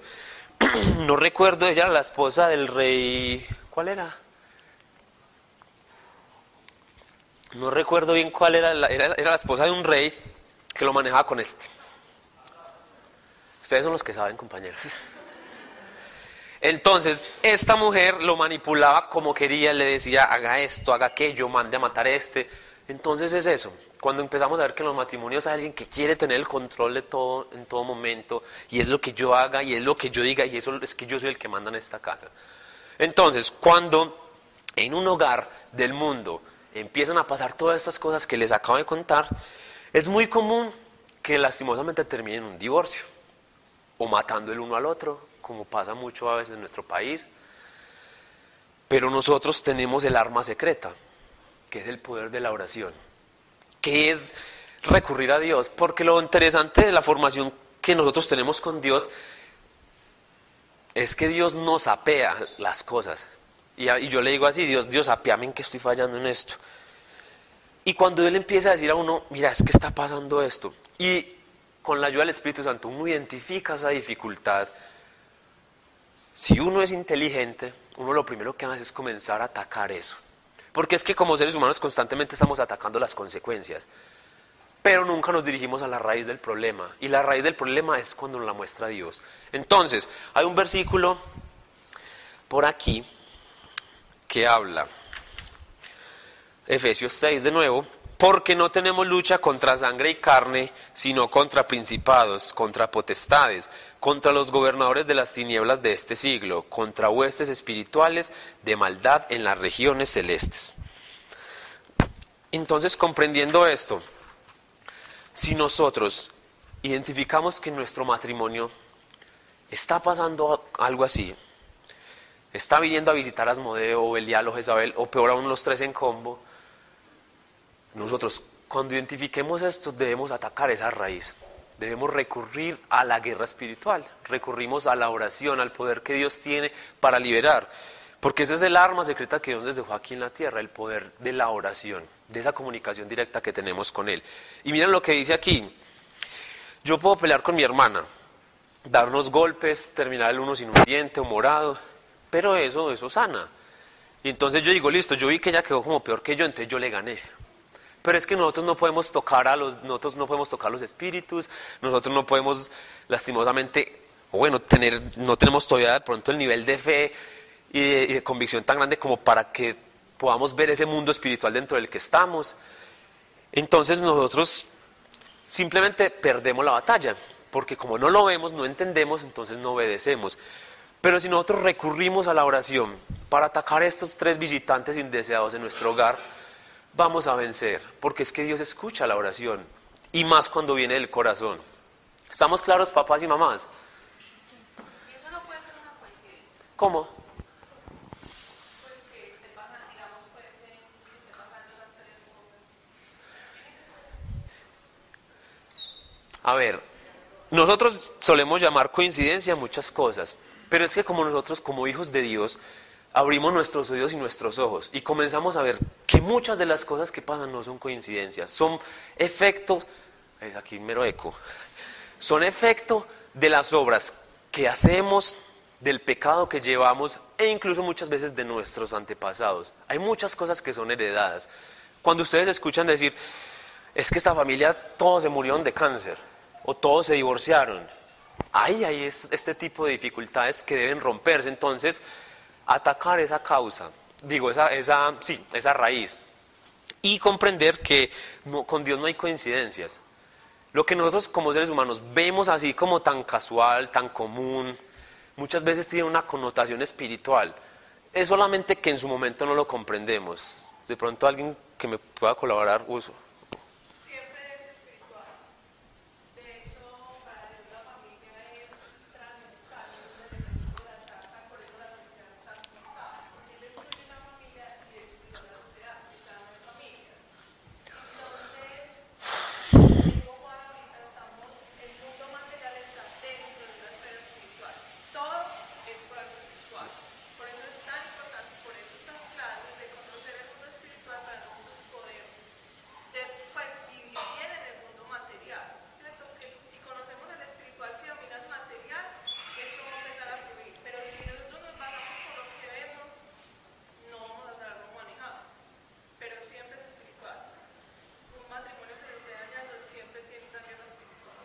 no recuerdo, ella era la esposa del rey. ¿Cuál era? No recuerdo bien cuál era, la, era, la esposa de un rey que lo manejaba con este. Ustedes son los que saben, compañeros. Entonces, esta mujer lo manipulaba como quería, le decía, haga esto, haga aquello, mande a matar a este. Entonces es eso, cuando empezamos a ver que en los matrimonios hay alguien que quiere tener el control de todo en todo momento, y es lo que yo haga, y es lo que yo diga, y eso es que yo soy el que manda en esta casa. Entonces, cuando en un hogar del mundo empiezan a pasar todas estas cosas que les acabo de contar, es muy común que lastimosamente terminen en un divorcio o matando el uno al otro, como pasa mucho a veces en nuestro país. Pero nosotros tenemos el arma secreta, que es el poder de la oración, que es recurrir a Dios, porque lo interesante de la formación que nosotros tenemos con Dios es que Dios nos apea las cosas. Y, yo le digo así, Dios, Dios, apiame en que estoy fallando en esto. Y cuando Él empieza a decir a uno, mira, es que está pasando esto, y con la ayuda del Espíritu Santo uno identifica esa dificultad, si uno es inteligente, uno lo primero que hace es comenzar a atacar eso. Porque es que como seres humanos constantemente estamos atacando las consecuencias, pero nunca nos dirigimos a la raíz del problema. Y la raíz del problema es cuando nos la muestra Dios. Entonces, hay un versículo por aquí que habla Efesios 6 de nuevo, porque no tenemos lucha contra sangre y carne, sino contra principados, contra potestades, contra los gobernadores de las tinieblas de este siglo, contra huestes espirituales de maldad en las regiones celestes. Entonces, comprendiendo esto, si nosotros identificamos que nuestro matrimonio está pasando algo así, está viniendo a visitar a Asmodeo, Belial o Jezabel, o peor aún los tres en combo, nosotros cuando identifiquemos esto debemos atacar esa raíz, debemos recurrir a la guerra espiritual, recurrimos a la oración, al poder que Dios tiene para liberar, porque ese es el arma secreta que Dios nos dejó aquí en la tierra, el poder de la oración, de esa comunicación directa que tenemos con Él. Y miren lo que dice aquí, yo puedo pelear con mi hermana, darnos golpes, terminar el uno sin un diente o morado, pero eso, eso sana. Y entonces yo digo, listo, yo vi que ella quedó como peor que yo, entonces yo le gané. Pero es que nosotros no podemos tocar a los, nosotros no podemos tocar los espíritus, nosotros no podemos lastimosamente, bueno, tener, no tenemos todavía de pronto el nivel de fe y y de convicción tan grande como para que podamos ver ese mundo espiritual dentro del que estamos. Entonces nosotros simplemente perdemos la batalla, porque como no lo vemos, no entendemos, entonces no obedecemos. Pero si nosotros recurrimos a la oración para atacar a estos tres visitantes indeseados en nuestro hogar, vamos a vencer, porque es que Dios escucha la oración, y más cuando viene del corazón. ¿Estamos claros, papás y mamás? ¿Cómo? A ver, nosotros solemos llamar coincidencia muchas cosas, pero es que como nosotros, como hijos de Dios, abrimos nuestros oídos y nuestros ojos y comenzamos a ver que muchas de las cosas que pasan no son coincidencias, son efectos, aquí mero eco, son efecto de las obras que hacemos, del pecado que llevamos e incluso muchas veces de nuestros antepasados. Hay muchas cosas que son heredadas. Cuando ustedes escuchan decir, es que esta familia todos se murieron de cáncer o todos se divorciaron, ahí hay es- este tipo de dificultades que deben romperse. Entonces, atacar esa causa, digo, esa, esa, sí, esa raíz, y comprender que con Dios no hay coincidencias. Lo que nosotros como seres humanos vemos así como tan casual, tan común, muchas veces tiene una connotación espiritual. Es solamente que en su momento no lo comprendemos. De pronto alguien que me pueda colaborar, uso. siempre es espiritual. De hecho, para Dios la familia es trascendental, es un elemento de la casa, por eso la sociedad está como está. Porque él destruye una familia y destruye la sociedad, y ya no hay familia. Entonces, como ahorita estamos, el mundo material está dentro de una esfera espiritual. Todo es por algo espiritual. Por eso es tan importante, por eso estas clases de conocer el mundo espiritual para nosotros poder de, pues vivir bien en el mundo material, ¿cierto? Que si conocemos el espiritual que domina el material, esto va a empezar a fluir. Pero si nosotros nos basamos por lo que vemos, no vamos a saberlo manejar. Pero siempre es espiritual. Un matrimonio que se esté dañando siempre tiene una guerra espiritual.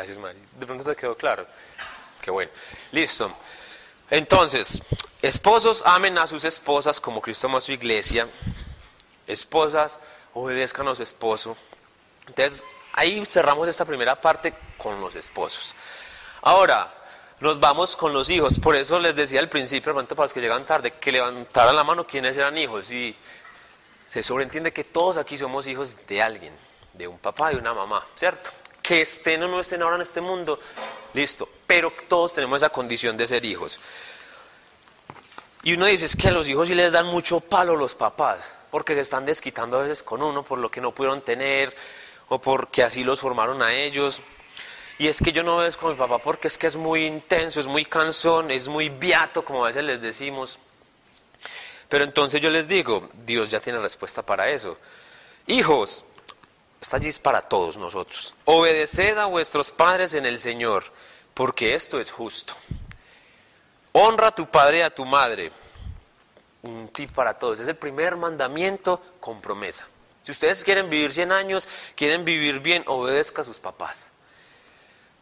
Gracias, Mari. De pronto te quedó claro. Qué bueno. Listo. Entonces, esposos amen a sus esposas como Cristo amó a su iglesia. Esposas obedezcan a su esposo. Entonces, ahí cerramos esta primera parte con los esposos. Ahora, nos vamos con los hijos. Por eso les decía al principio, de para los que llegan tarde, que levantaran la mano quienes eran hijos. Y se sobreentiende que todos aquí somos hijos de alguien, de un papá y una mamá, ¿cierto? Que estén o no estén ahora en este mundo, listo, pero todos tenemos esa condición de ser hijos. Y uno dice, es que a los hijos sí les dan mucho palo los papás, porque se están desquitando a veces con uno por lo que no pudieron tener, o porque así los formaron a ellos. Y es que yo no veo con mi papá porque es que es muy intenso, es muy cansón, es muy viato, como a veces les decimos. Pero entonces yo les digo, Dios ya tiene respuesta para eso. Hijos, está allí para todos nosotros. Obedeced a vuestros padres en el Señor, porque esto es justo. Honra a tu padre y a tu madre. Un tip para todos. Es el primer mandamiento con promesa. Si ustedes quieren vivir 100 años, quieren vivir bien, obedezca a sus papás.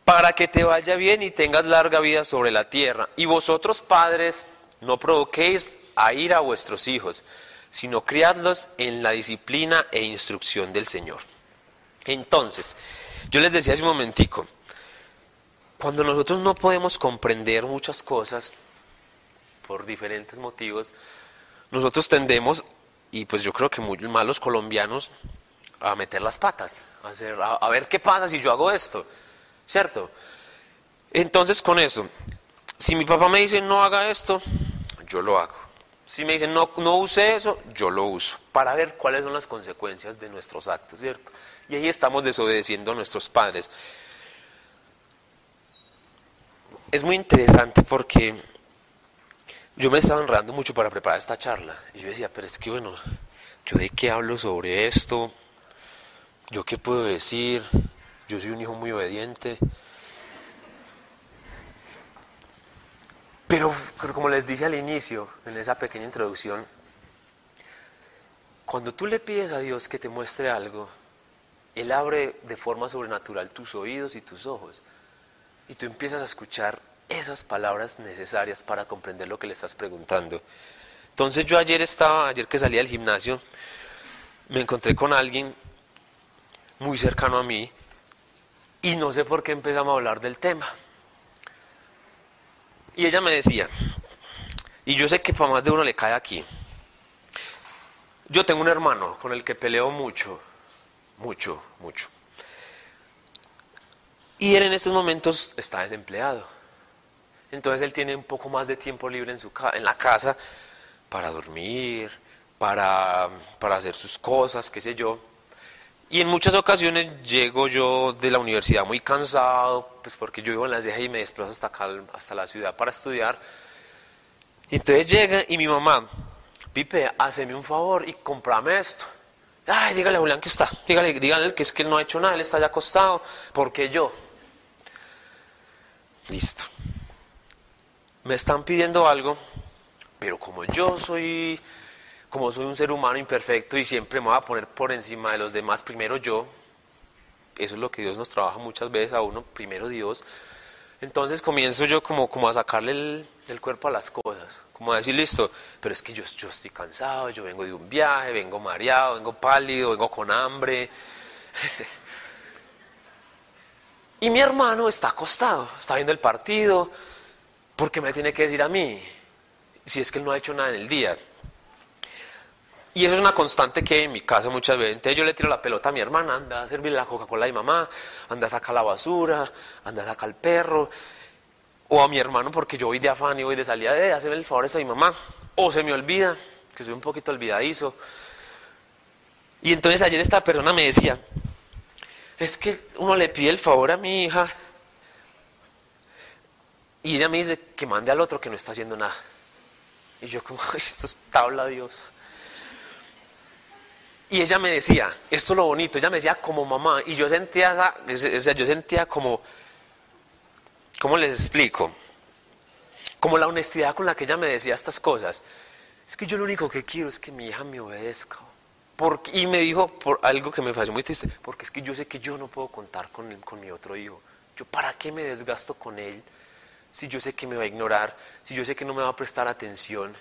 Para que te vaya bien y tengas larga vida sobre la tierra. Y vosotros, padres, no provoquéis a ir a vuestros hijos, sino criadlos en la disciplina e instrucción del Señor. Entonces, yo les decía hace un momentico, cuando nosotros no podemos comprender muchas cosas por diferentes motivos, nosotros tendemos, y pues yo creo que muy malos colombianos, a meter las patas, a, hacer, a, ver qué pasa si yo hago esto, ¿cierto? Entonces con eso, si mi papá me dice no haga esto, yo lo hago. Si me dicen no use eso, yo lo uso, para ver cuáles son las consecuencias de nuestros actos, ¿cierto? Y ahí estamos desobedeciendo a nuestros padres. Es muy interesante porque yo me estaba enredando mucho para preparar esta charla. Y yo decía, pero es que bueno, ¿yo de qué hablo sobre esto? ¿Yo qué puedo decir? Yo soy un hijo muy obediente. Pero como les dije al inicio, en esa pequeña introducción, cuando tú le pides a Dios que te muestre algo, Él abre de forma sobrenatural tus oídos y tus ojos. Y tú empiezas a escuchar esas palabras necesarias para comprender lo que le estás preguntando. Entonces yo ayer estaba, ayer que salí del gimnasio, me encontré con alguien muy cercano a mí y no sé por qué empezamos a hablar del tema. Y ella me decía, y yo sé que para más de uno le cae aquí, yo tengo un hermano con el que peleo mucho, mucho, mucho. Y él en estos momentos está desempleado. Entonces él tiene un poco más de tiempo libre en, su en la casa para dormir, para, para hacer sus cosas, qué sé yo. Y en muchas ocasiones llego yo de la universidad muy cansado, pues porque yo vivo en la ceja y me desplazo hasta hasta la ciudad para estudiar. Entonces llega y mi mamá, Pipe, haceme un favor y comprame esto. Ay, dígale a Julián que está, dígale, dígale que es que él no ha hecho nada, él está ya acostado, porque yo. Listo. Me están pidiendo algo, pero como yo soy como soy un ser humano imperfecto y siempre me voy a poner por encima de los demás, primero yo, eso es lo que Dios nos trabaja muchas veces a uno, primero Dios, entonces comienzo yo como, como a sacarle el, el cuerpo a las cosas, como a decir, listo, pero es que yo, yo estoy cansado, yo vengo de un viaje, vengo mareado, vengo pálido, vengo con hambre. y mi hermano está acostado, está viendo el partido, porque me tiene que decir a mí, si es que él no ha hecho nada en el día. Y eso es una constante que en mi casa muchas veces. Entonces yo le tiro la pelota a mi hermana, anda a servirle la Coca-Cola a mi mamá, anda a sacar la basura, anda a sacar el perro. O a mi hermano porque yo voy de afán y voy de salida de hacerme el favor a mi mamá. O se me olvida, que soy un poquito olvidadizo. Y entonces ayer esta persona me decía, es que uno le pide el favor a mi hija y ella me dice que mande al otro que no está haciendo nada. Y yo como, esto es tabla Dios. Y ella me decía, esto es lo bonito, ella me decía como mamá, y yo sentía, esa, o sea, yo sentía como, ¿cómo les explico? Como la honestidad con la que ella me decía estas cosas. Es que yo lo único que quiero es que mi hija me obedezca. Porque, y me dijo por algo que me pareció muy triste, porque es que yo sé que yo no puedo contar con, con mi otro hijo. Yo, ¿para qué me desgasto con él si yo sé que me va a ignorar, si yo sé que no me va a prestar atención?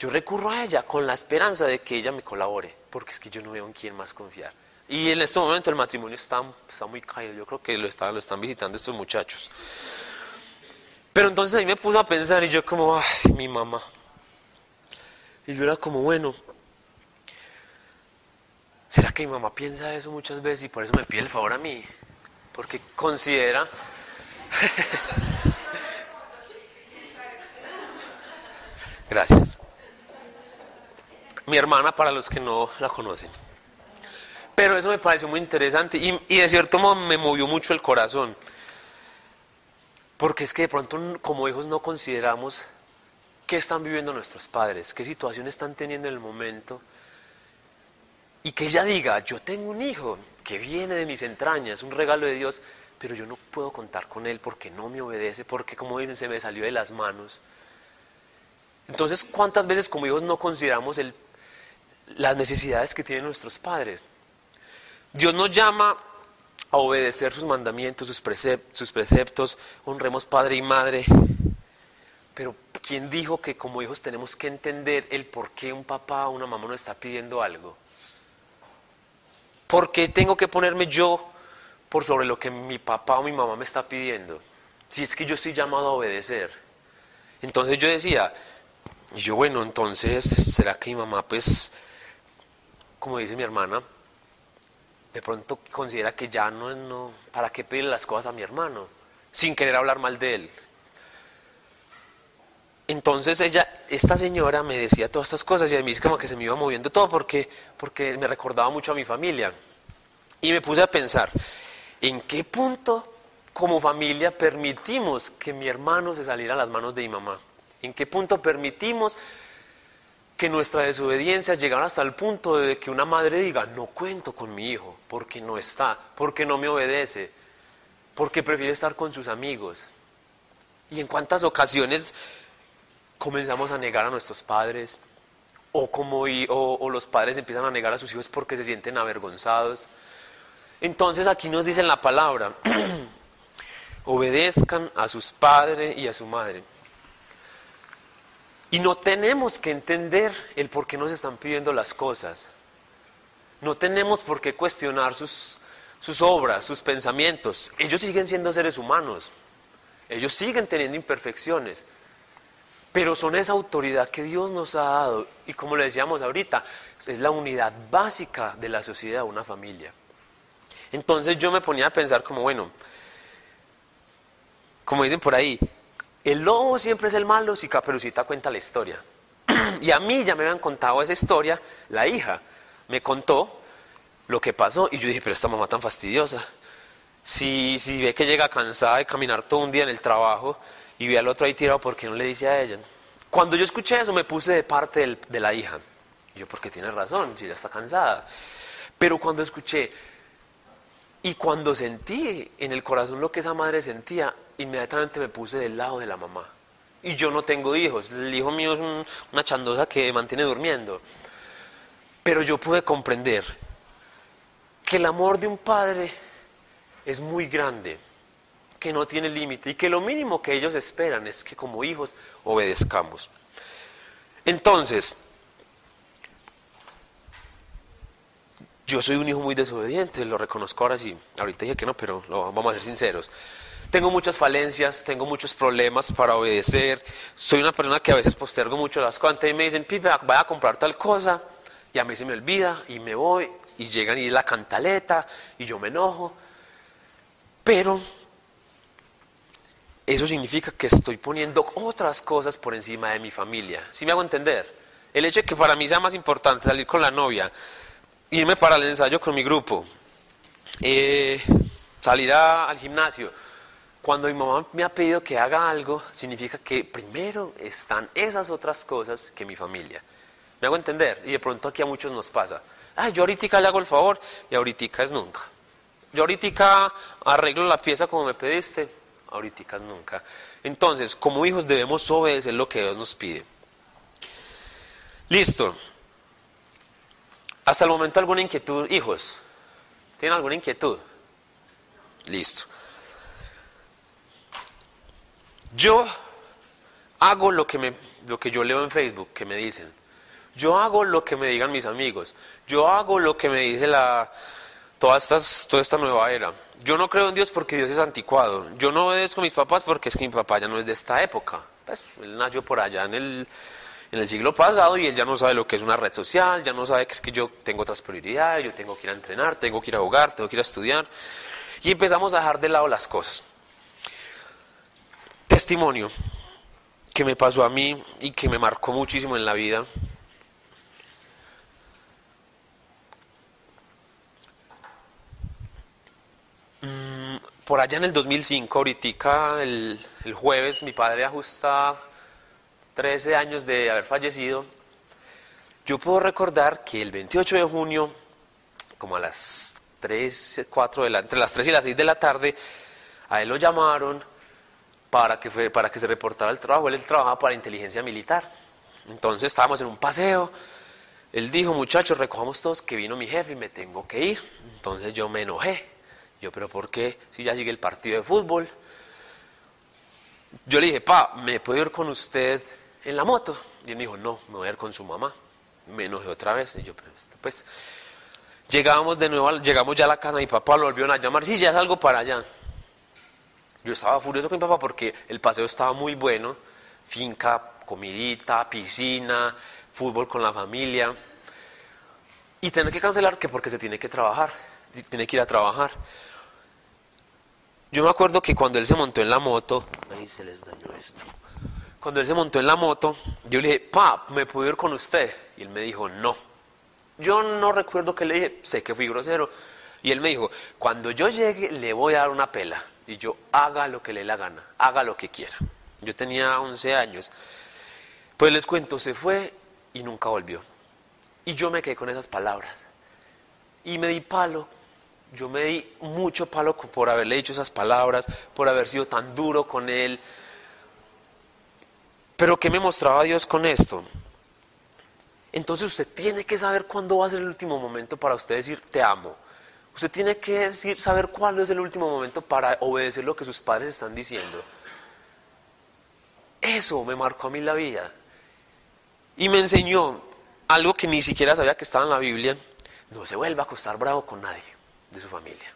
Yo recurro a ella con la esperanza de que ella me colabore, porque es que yo no veo en quién más confiar. Y en este momento el matrimonio está, muy caído, yo creo que lo están visitando estos muchachos. Pero entonces ahí me puso a pensar y yo como, ay, mi mamá. Y yo era como, bueno, ¿será que mi mamá piensa eso muchas veces y por eso me pide el favor a mí? Porque considera... Gracias mi hermana para los que no la conocen. Pero eso me pareció muy interesante y, de cierto modo me movió mucho el corazón. Porque es que de pronto como hijos no consideramos qué están viviendo nuestros padres, qué situación están teniendo en el momento. Y que ella diga, yo tengo un hijo que viene de mis entrañas, un regalo de Dios, pero yo no puedo contar con él porque no me obedece, porque como dicen, se me salió de las manos. Entonces, ¿cuántas veces como hijos no consideramos el las necesidades que tienen nuestros padres. Dios nos llama a obedecer sus mandamientos, sus, preceptos, honremos padre y madre. pero ¿quién dijo que como hijos tenemos que entender el por qué un papá o una mamá nos está pidiendo algo? ¿Por qué tengo que ponerme yo por sobre lo que mi papá o mi mamá me está pidiendo? Si es que yo estoy llamado a obedecer. Entonces yo decía, y yo bueno, entonces, ¿será que mi mamá pues, como dice mi hermana, de pronto considera que ya no, no, ¿para qué pedirle las cosas a mi hermano? Sin querer hablar mal de él. Entonces ella, esta señora me decía todas estas cosas y a mí es como que se me iba moviendo todo porque, porque me recordaba mucho a mi familia. Y me puse a pensar, ¿en qué punto como familia permitimos que mi hermano se saliera a las manos de mi mamá? ¿En qué punto permitimos que nuestra desobediencia llegara hasta el punto de que una madre diga, no cuento con mi hijo porque no está, porque no me obedece, porque prefiere estar con sus amigos? ¿Y en cuántas ocasiones comenzamos a negar a nuestros padres, o, como, o, los padres empiezan a negar a sus hijos porque se sienten avergonzados. Entonces aquí nos dice la palabra, obedezcan a sus padres y a su madre. Y no tenemos que entender el por qué nos están pidiendo las cosas. No tenemos por qué cuestionar sus, sus obras, sus pensamientos. Ellos siguen siendo seres humanos. Ellos siguen teniendo imperfecciones. Pero son esa autoridad que Dios nos ha dado y como le decíamos ahorita, es la unidad básica de la sociedad, una familia. Entonces yo me ponía a pensar como, bueno, como dicen por ahí, el lobo siempre es el malo si Caperucita cuenta la historia. y a mí ya me habían contado esa historia, la hija me contó lo que pasó y yo dije, pero esta mamá tan fastidiosa. Si, si ve que llega cansada de caminar todo un día en el trabajo, y vi al otro ahí tirado porque no le dice a ella. Cuando yo escuché eso me puse de parte de la hija. yo, porque tiene razón, si ella está cansada. Pero cuando escuché y cuando sentí en el corazón lo que esa madre sentía, inmediatamente me puse del lado de la mamá. Y yo no tengo hijos, el hijo mío es una chandosa que mantiene durmiendo. Pero yo pude comprender que el amor de un padre es muy grande que no tiene límite y que lo mínimo que ellos esperan es que como hijos obedezcamos. Entonces, yo soy un hijo muy desobediente, lo reconozco ahora sí. Ahorita dije que no, pero vamos a ser sinceros. Tengo muchas falencias, tengo muchos problemas para obedecer. Soy una persona que a veces postergo mucho las cosas. Y me dicen, Pipe, vaya a comprar tal cosa. Y a mí se me olvida y me voy. Y llegan y la cantaleta y yo me enojo. Pero eso significa que estoy poniendo otras cosas por encima de mi familia. ¿Sí me hago entender? El hecho de que para mí sea más importante salir con la novia, irme para el ensayo con mi grupo, eh, salir al gimnasio, cuando mi mamá me ha pedido que haga algo, significa que primero están esas otras cosas que mi familia. ¿Me hago entender? Y de pronto aquí a muchos nos pasa. Ay, yo ahorita le hago el favor y ahorita es nunca. Yo ahorita arreglo la pieza como me pediste, ahorita nunca. Entonces, como hijos debemos obedecer lo que Dios nos pide. Listo. Hasta el momento alguna inquietud, hijos. ¿Tienen alguna inquietud? Listo. Yo hago lo que, me, lo que yo leo en Facebook, que me dicen. Yo hago lo que me digan mis amigos. Yo hago lo que me dice la, toda, toda esta nueva era. Yo no creo en Dios porque Dios es anticuado. Yo no obedezco a mis papás porque es que mi papá ya no es de esta época. Pues él nació por allá en el, en el siglo pasado y él ya no sabe lo que es una red social, ya no sabe que es que yo tengo otras prioridades, yo tengo que ir a entrenar, tengo que ir a jugar, tengo que ir a estudiar. Y empezamos a dejar de lado las cosas. Testimonio que me pasó a mí y que me marcó muchísimo en la vida Mm, por allá en el 2005, ahorita el, el jueves, mi padre ajusta 13 años de haber fallecido. Yo puedo recordar que el 28 de junio, como a las 3, 4 de la, entre las 3 y las 6 de la tarde, a él lo llamaron para que, fue, para que se reportara el trabajo. Él trabajaba para inteligencia militar. Entonces estábamos en un paseo. Él dijo, muchachos, recojamos todos que vino mi jefe y me tengo que ir. Entonces yo me enojé. Yo, pero ¿por qué? Si ya sigue el partido de fútbol. yo le dije, pa, ¿me puedo ir con usted en la moto? Y él me dijo, no, me voy a ir con su mamá. Me enojé otra vez. Y yo, "Pero esto, pues, llegábamos de nuevo, llegamos ya a la casa, mi papá lo volvieron a llamar, sí, ya salgo para allá. Yo estaba furioso con mi papá porque el paseo estaba muy bueno, finca, comidita, piscina, fútbol con la familia. Y tener que cancelar que porque se tiene que trabajar, tiene que ir a trabajar. Yo me acuerdo que cuando él se montó en la moto, ahí se les dañó esto. Cuando él se montó en la moto, yo le dije, pa, ¿me puedo ir con usted? Y él me dijo, no. Yo no recuerdo que le dije, sé que fui grosero. Y él me dijo, cuando yo llegue le voy a dar una pela. Y yo, haga lo que le dé la gana, haga lo que quiera. Yo tenía 11 años. Pues les cuento, se fue y nunca volvió. Y yo me quedé con esas palabras. Y me di palo. Yo me di mucho palo por haberle dicho esas palabras, por haber sido tan duro con él. Pero ¿qué me mostraba Dios con esto? Entonces usted tiene que saber cuándo va a ser el último momento para usted decir te amo. Usted tiene que decir, saber cuándo es el último momento para obedecer lo que sus padres están diciendo. Eso me marcó a mí la vida. Y me enseñó algo que ni siquiera sabía que estaba en la Biblia. No se vuelva a acostar bravo con nadie de su familia.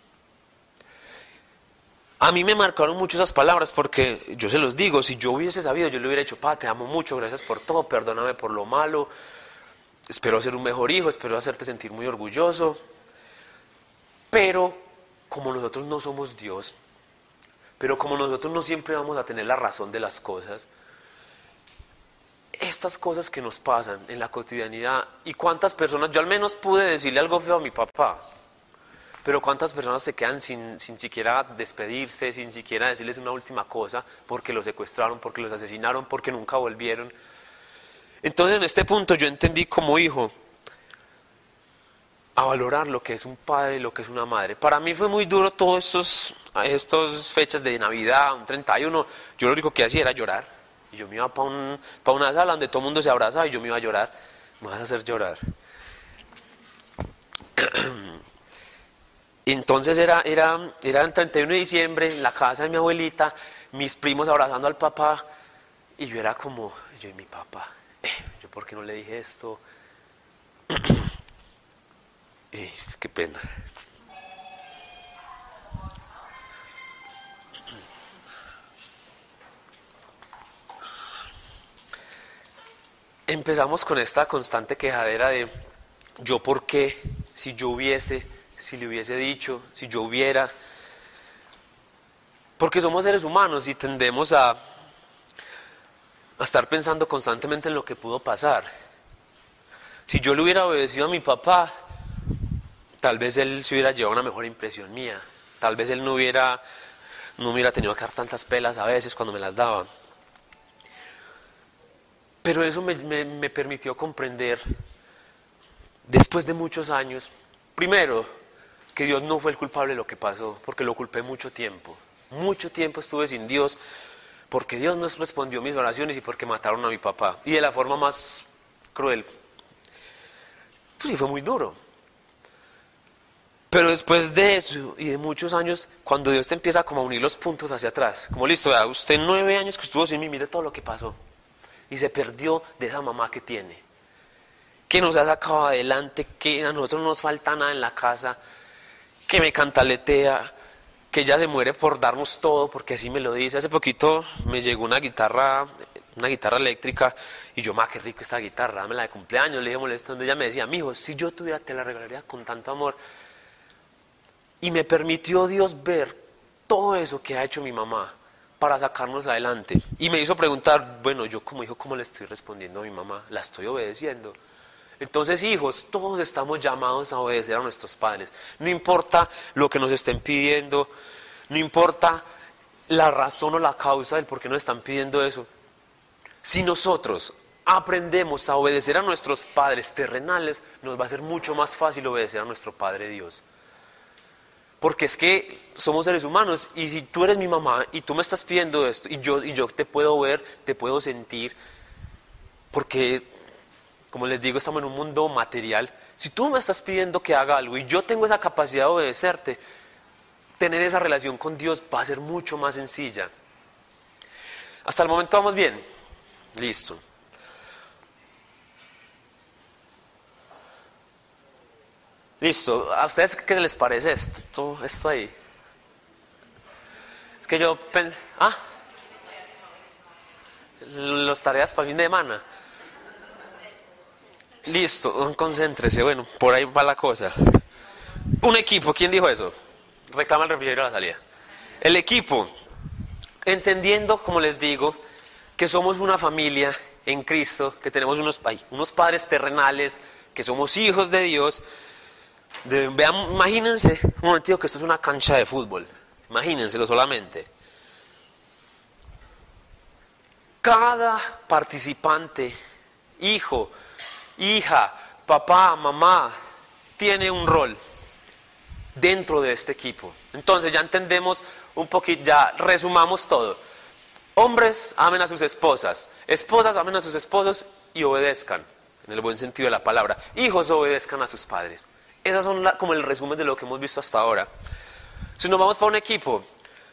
A mí me marcaron mucho esas palabras porque yo se los digo, si yo hubiese sabido, yo le hubiera dicho, pa, te amo mucho, gracias por todo, perdóname por lo malo, espero ser un mejor hijo, espero hacerte sentir muy orgulloso. Pero como nosotros no somos Dios, pero como nosotros no siempre vamos a tener la razón de las cosas, estas cosas que nos pasan en la cotidianidad y cuántas personas, yo al menos pude decirle algo feo a mi papá, pero cuántas personas se quedan sin, sin siquiera despedirse, sin siquiera decirles una última cosa, porque los secuestraron, porque los asesinaron, porque nunca volvieron. Entonces en este punto yo entendí como hijo a valorar lo que es un padre y lo que es una madre. Para mí fue muy duro todos estos, estas fechas de Navidad, un 31, yo lo único que hacía era llorar. Y yo me iba para un, pa una sala donde todo el mundo se abrazaba y yo me iba a llorar. Me vas a hacer llorar. Entonces era, era, era el 31 de diciembre en la casa de mi abuelita, mis primos abrazando al papá, y yo era como, yo y mi papá, eh, yo por qué no le dije esto, y qué pena. Empezamos con esta constante quejadera de yo por qué, si yo hubiese, si le hubiese dicho, si yo hubiera. Porque somos seres humanos y tendemos a, estar pensando constantemente en lo que pudo pasar. Si yo le hubiera obedecido a mi papá, tal vez él se hubiera llevado una mejor impresión mía. Tal vez él no hubiera, no hubiera tenido que dar tantas pelas a veces cuando me las daba. Pero eso me permitió comprender, después de muchos años, primero, que Dios no fue el culpable de lo que pasó, porque lo culpé mucho tiempo. Mucho tiempo estuve sin Dios, porque Dios no respondió mis oraciones y porque mataron a mi papá. Y de la forma más cruel. Pues sí, fue muy duro. Pero después de eso y de muchos años, cuando Dios te empieza como a unir los puntos hacia atrás, como listo, vea, usted nueve años que estuvo sin mí, mire todo lo que pasó. Y se perdió de esa mamá que tiene. Que nos ha sacado adelante, que a nosotros no nos falta nada en la casa, que me cantaletea, que ya se muere por darnos todo, porque así me lo dice. Hace poquito me llegó una guitarra, una guitarra eléctrica, y yo, ma, qué rico esta guitarra, dame la de cumpleaños, le dije molestando, ella me decía, mijo, si yo tuviera, te la regalaría con tanto amor. Y me permitió Dios ver todo eso que ha hecho mi mamá para sacarnos adelante. Y me hizo preguntar, bueno, yo como hijo, ¿cómo le estoy respondiendo a mi mamá? ¿La estoy obedeciendo? Entonces, hijos, todos estamos llamados a obedecer a nuestros padres. No importa lo que nos estén pidiendo, no importa la razón o la causa del por qué nos están pidiendo eso. Si nosotros aprendemos a obedecer a nuestros padres terrenales, nos va a ser mucho más fácil obedecer a nuestro Padre Dios. Porque es que somos seres humanos y si tú eres mi mamá y tú me estás pidiendo esto y yo, yo te puedo ver, te puedo sentir, porque, como les digo, estamos en un mundo material. Si tú me estás pidiendo que haga algo y yo tengo esa capacidad de obedecerte, tener esa relación con Dios va a ser mucho más sencilla. Hasta el momento vamos bien. Listo. Listo. ¿A ustedes qué les parece esto, esto ahí? Es que yo pensé... Ah. Las tareas para fin de semana. Listo, concéntrese. Bueno, por ahí va la cosa. Un equipo, ¿quién dijo eso? Reclama el refrigerador a la salida. El equipo, entendiendo, como les digo, que somos una familia en Cristo, que tenemos unos, unos padres terrenales, que somos hijos de Dios. vean, imagínense un momentito que esto es una cancha de fútbol. Imagínenselo solamente. Cada participante, hijo, hija, papá, mamá, tiene un rol dentro de este equipo. Entonces ya entendemos un poquito, ya resumamos todo. Hombres amen a sus esposas, esposas amen a sus esposos y obedezcan, en el buen sentido de la palabra. Hijos obedezcan a sus padres. Esas son como el resumen de lo que hemos visto hasta ahora. Si nos vamos para un equipo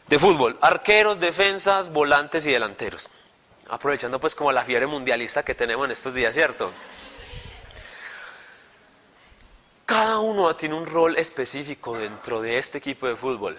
de fútbol, arqueros, defensas, volantes y delanteros. Aprovechando pues como la fiebre mundialista que tenemos en estos días, ¿cierto? Cada uno tiene un rol específico dentro de este equipo de fútbol.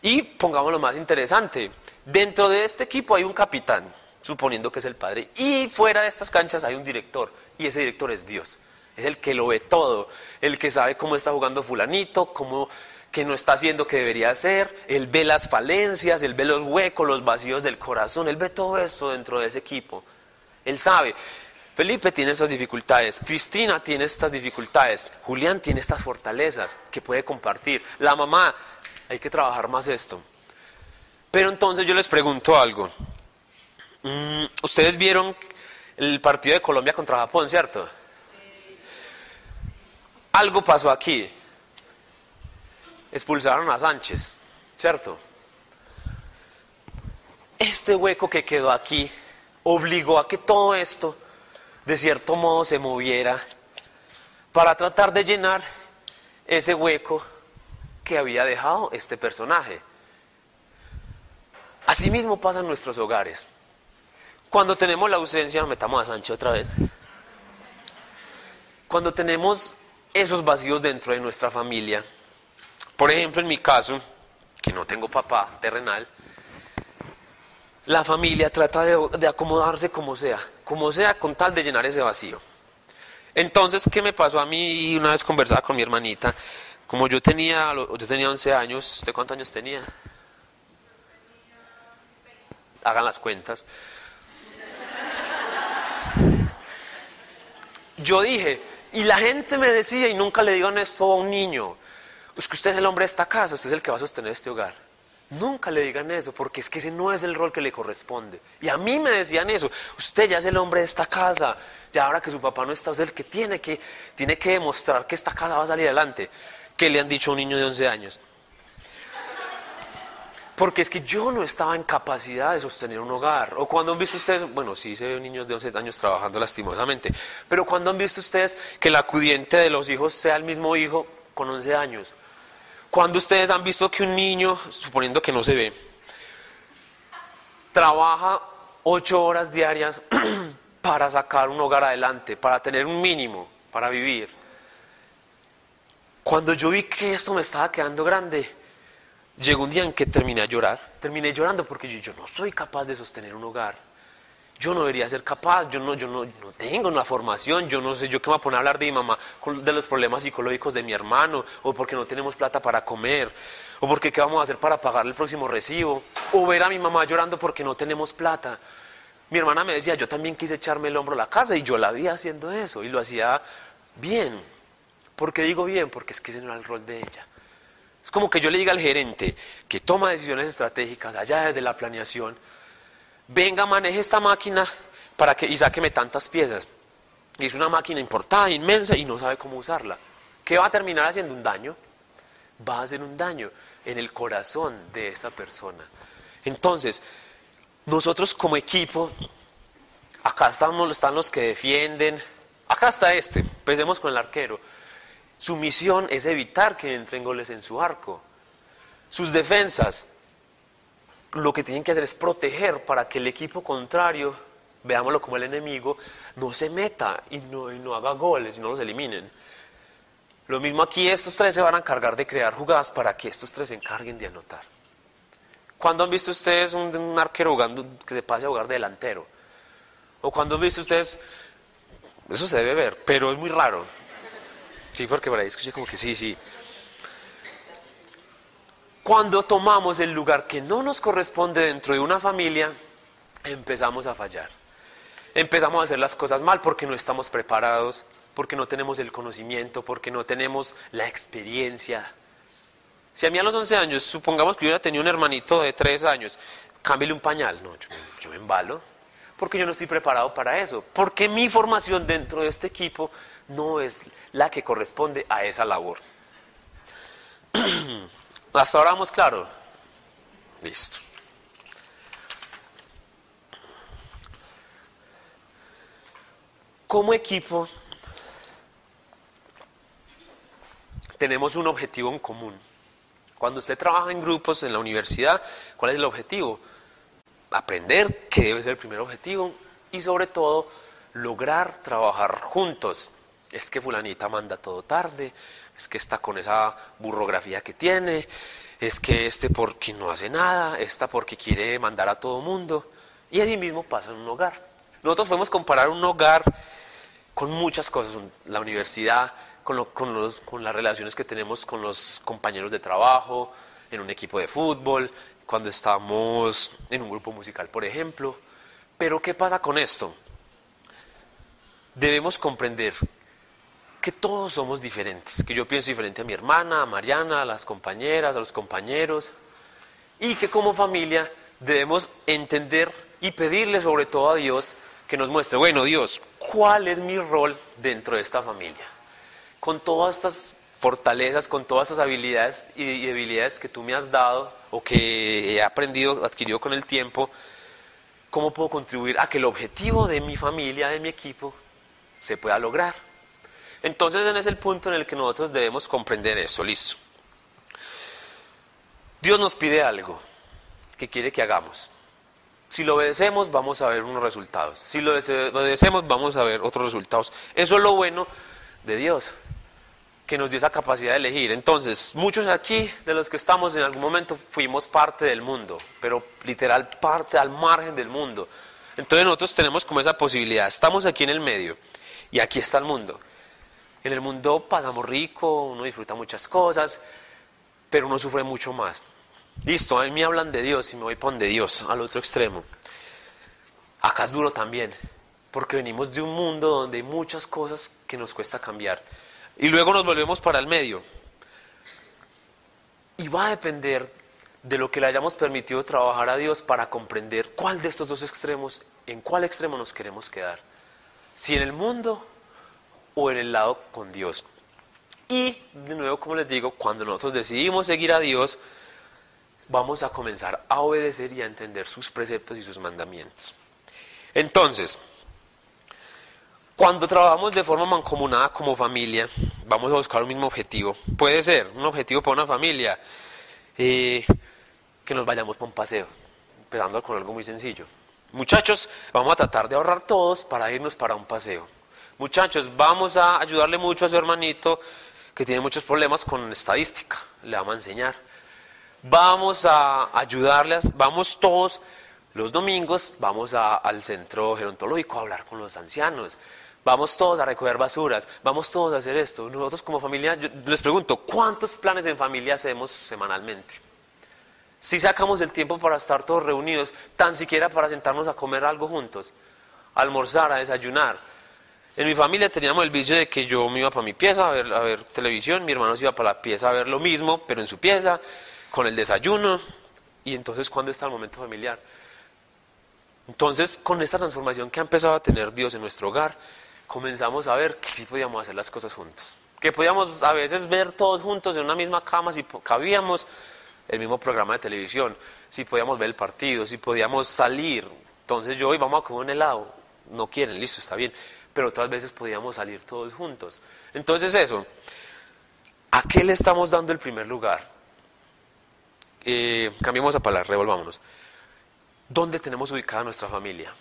Y pongamos lo más interesante, dentro de este equipo hay un capitán, suponiendo que es el padre, y fuera de estas canchas hay un director, y ese director es Dios. Es el que lo ve todo, el que sabe cómo está jugando fulanito, cómo que no está haciendo que debería hacer, él ve las falencias, él ve los huecos, los vacíos del corazón, él ve todo eso dentro de ese equipo. Él sabe. Felipe tiene estas dificultades, Cristina tiene estas dificultades, Julián tiene estas fortalezas que puede compartir, la mamá, hay que trabajar más esto. Pero entonces yo les pregunto algo. Mm, ustedes vieron el partido de Colombia contra Japón, ¿cierto? Algo pasó aquí. Expulsaron a Sánchez, ¿cierto? Este hueco que quedó aquí obligó a que todo esto de cierto modo se moviera para tratar de llenar ese hueco que había dejado este personaje. Asimismo pasa en nuestros hogares. Cuando tenemos la ausencia, metamos a Sánchez otra vez. Cuando tenemos esos vacíos dentro de nuestra familia, por ejemplo en mi caso, que no tengo papá terrenal, la familia trata de, acomodarse como sea, como sea con tal de llenar ese vacío. Entonces, ¿qué me pasó a mí? Y una vez conversaba con mi hermanita, como yo tenía, yo tenía 11 años, ¿usted cuántos años tenía? Hagan las cuentas. Yo dije, y la gente me decía, y nunca le digan esto a un niño, es que usted es el hombre de esta casa, usted es el que va a sostener este hogar. Nunca le digan eso, porque es que ese no es el rol que le corresponde. Y a mí me decían eso, usted ya es el hombre de esta casa, ya ahora que su papá no está, usted es el que tiene que, tiene que demostrar que esta casa va a salir adelante. ¿Qué le han dicho a un niño de 11 años? Porque es que yo no estaba en capacidad de sostener un hogar. O cuando han visto ustedes, bueno, sí se ven niños de 11 años trabajando lastimosamente, pero cuando han visto ustedes que el acudiente de los hijos sea el mismo hijo con 11 años, cuando ustedes han visto que un niño, suponiendo que no se ve, trabaja ocho horas diarias para sacar un hogar adelante, para tener un mínimo, para vivir. Cuando yo vi que esto me estaba quedando grande, llegó un día en que terminé a llorar. Terminé llorando porque yo, yo no soy capaz de sostener un hogar yo no debería ser capaz, yo no, yo no, no tengo una formación, yo no sé, yo qué me voy a poner a hablar de mi mamá, de los problemas psicológicos de mi hermano, o porque no tenemos plata para comer, o porque qué vamos a hacer para pagar el próximo recibo, o ver a mi mamá llorando porque no tenemos plata. Mi hermana me decía, yo también quise echarme el hombro a la casa y yo la vi haciendo eso y lo hacía bien. ¿Por qué digo bien? Porque es que ese no era el rol de ella. Es como que yo le diga al gerente que toma decisiones estratégicas allá desde la planeación, venga, maneje esta máquina para que, y sáqueme tantas piezas. Y es una máquina importada, inmensa, y no sabe cómo usarla. ¿Qué va a terminar haciendo? Un daño. Va a hacer un daño en el corazón de esta persona. Entonces, nosotros como equipo, acá estamos, están los que defienden, acá está este, empecemos con el arquero. Su misión es evitar que entren goles en su arco. Sus defensas, lo que tienen que hacer es proteger para que el equipo contrario, veámoslo como el enemigo, no se meta y no, y no haga goles y no los eliminen. Lo mismo aquí, estos tres se van a encargar de crear jugadas para que estos tres se encarguen de anotar. ¿Cuándo han visto ustedes un, un arquero jugando que se pase a jugar de delantero? ¿O cuándo han visto ustedes? Eso se debe ver, pero es muy raro. Sí, porque por ahí escuché como que sí, sí. Cuando tomamos el lugar que no nos corresponde dentro de una familia, empezamos a fallar. Empezamos a hacer las cosas mal porque no estamos preparados, porque no tenemos el conocimiento, porque no tenemos la experiencia. Si a mí a los 11 años, supongamos que yo hubiera tenido un hermanito de 3 años, cámbiale un pañal. No, yo, me embalo, porque yo no estoy preparado para eso. Porque mi formación dentro de este equipo no es la que corresponde a esa labor. Hasta ahora claro. Listo. Como equipo tenemos un objetivo en común. Cuando usted trabaja en grupos en la universidad, ¿cuál es el objetivo? Aprender, que debe ser el primer objetivo, y sobre todo lograr trabajar juntos. Es que fulanita manda todo tarde, es que está con esa burrografía que tiene, es que este porque no hace nada, esta porque quiere mandar a todo mundo. Y así mismo pasa en un hogar. Nosotros podemos comparar un hogar con muchas cosas, la universidad, con los- con las relaciones que tenemos con los compañeros de trabajo, en un equipo de fútbol, cuando estamos en un grupo musical, por ejemplo. Pero ¿qué pasa con esto? Debemos comprender que todos somos diferentes, que yo pienso diferente a mi hermana, a Mariana, a las compañeras, a los compañeros, y que como familia debemos entender y pedirle sobre todo a Dios que nos muestre, bueno Dios, ¿cuál es mi rol dentro de esta familia? Con todas estas fortalezas, con todas estas habilidades y debilidades que tú me has dado o que he aprendido, adquirido con el tiempo, ¿cómo puedo contribuir a que el objetivo de mi familia, de mi equipo, se pueda lograr? Entonces, ese es el punto en el que nosotros debemos comprender eso, listo. Dios nos pide algo que quiere que hagamos. Si lo obedecemos, vamos a ver unos resultados. Si lo obedecemos, vamos a ver otros resultados. Eso es lo bueno de Dios, que nos dio esa capacidad de elegir. Entonces, muchos aquí de los que estamos en algún momento fuimos parte del mundo, pero literal parte al margen del mundo. Entonces nosotros tenemos como esa posibilidad. Estamos aquí en el medio y aquí está el mundo. En el mundo pasamos rico, uno disfruta muchas cosas, pero uno sufre mucho más. Listo, a mí me hablan de Dios y me voy para donde Dios, al otro extremo. Acá es duro también, porque venimos de un mundo donde hay muchas cosas que nos cuesta cambiar. Y luego nos volvemos para el medio. Y va a depender de lo que le hayamos permitido trabajar a Dios para comprender cuál de estos dos extremos, en cuál extremo nos queremos quedar. Si en el mundo o en el lado con Dios. Y de nuevo, como les digo, cuando nosotros decidimos seguir a Dios, vamos a comenzar a obedecer y a entender sus preceptos y sus mandamientos. Entonces, cuando trabajamos de forma mancomunada como familia, vamos a buscar un mismo objetivo. Puede ser un objetivo para una familia, eh, que nos vayamos para un paseo, empezando con algo muy sencillo. Muchachos, vamos a tratar de ahorrar todos para irnos para un paseo. Muchachos, vamos a ayudarle mucho a su hermanito que tiene muchos problemas con estadística, le vamos a enseñar. Vamos a ayudarles, vamos todos los domingos, vamos a- al centro gerontológico a hablar con los ancianos. Vamos todos a recoger basuras, vamos todos a hacer esto. Nosotros como familia, les pregunto, ¿cuántos planes en familia hacemos semanalmente? Si sacamos el tiempo para estar todos reunidos, tan siquiera para sentarnos a comer algo juntos, almorzar, a desayunar. En mi familia teníamos el vicio de que yo me iba para mi pieza a ver, a ver televisión, mi hermano se iba para la pieza a ver lo mismo, pero en su pieza, con el desayuno. Y entonces, ¿cuándo está el momento familiar? Entonces, con esta transformación que ha empezado a tener Dios en nuestro hogar, comenzamos a ver que sí podíamos hacer las cosas juntos. Que podíamos a veces ver todos juntos en una misma cama si cabíamos el mismo programa de televisión, si podíamos ver el partido, si podíamos salir. Entonces yo hoy vamos a comer un helado. No quieren, listo, está bien. Pero otras veces podíamos salir todos juntos. Entonces eso, ¿a qué le estamos dando el primer lugar? eh, cambiemos esa palabra, revolvámonos. ¿Dónde tenemos ubicada nuestra familia?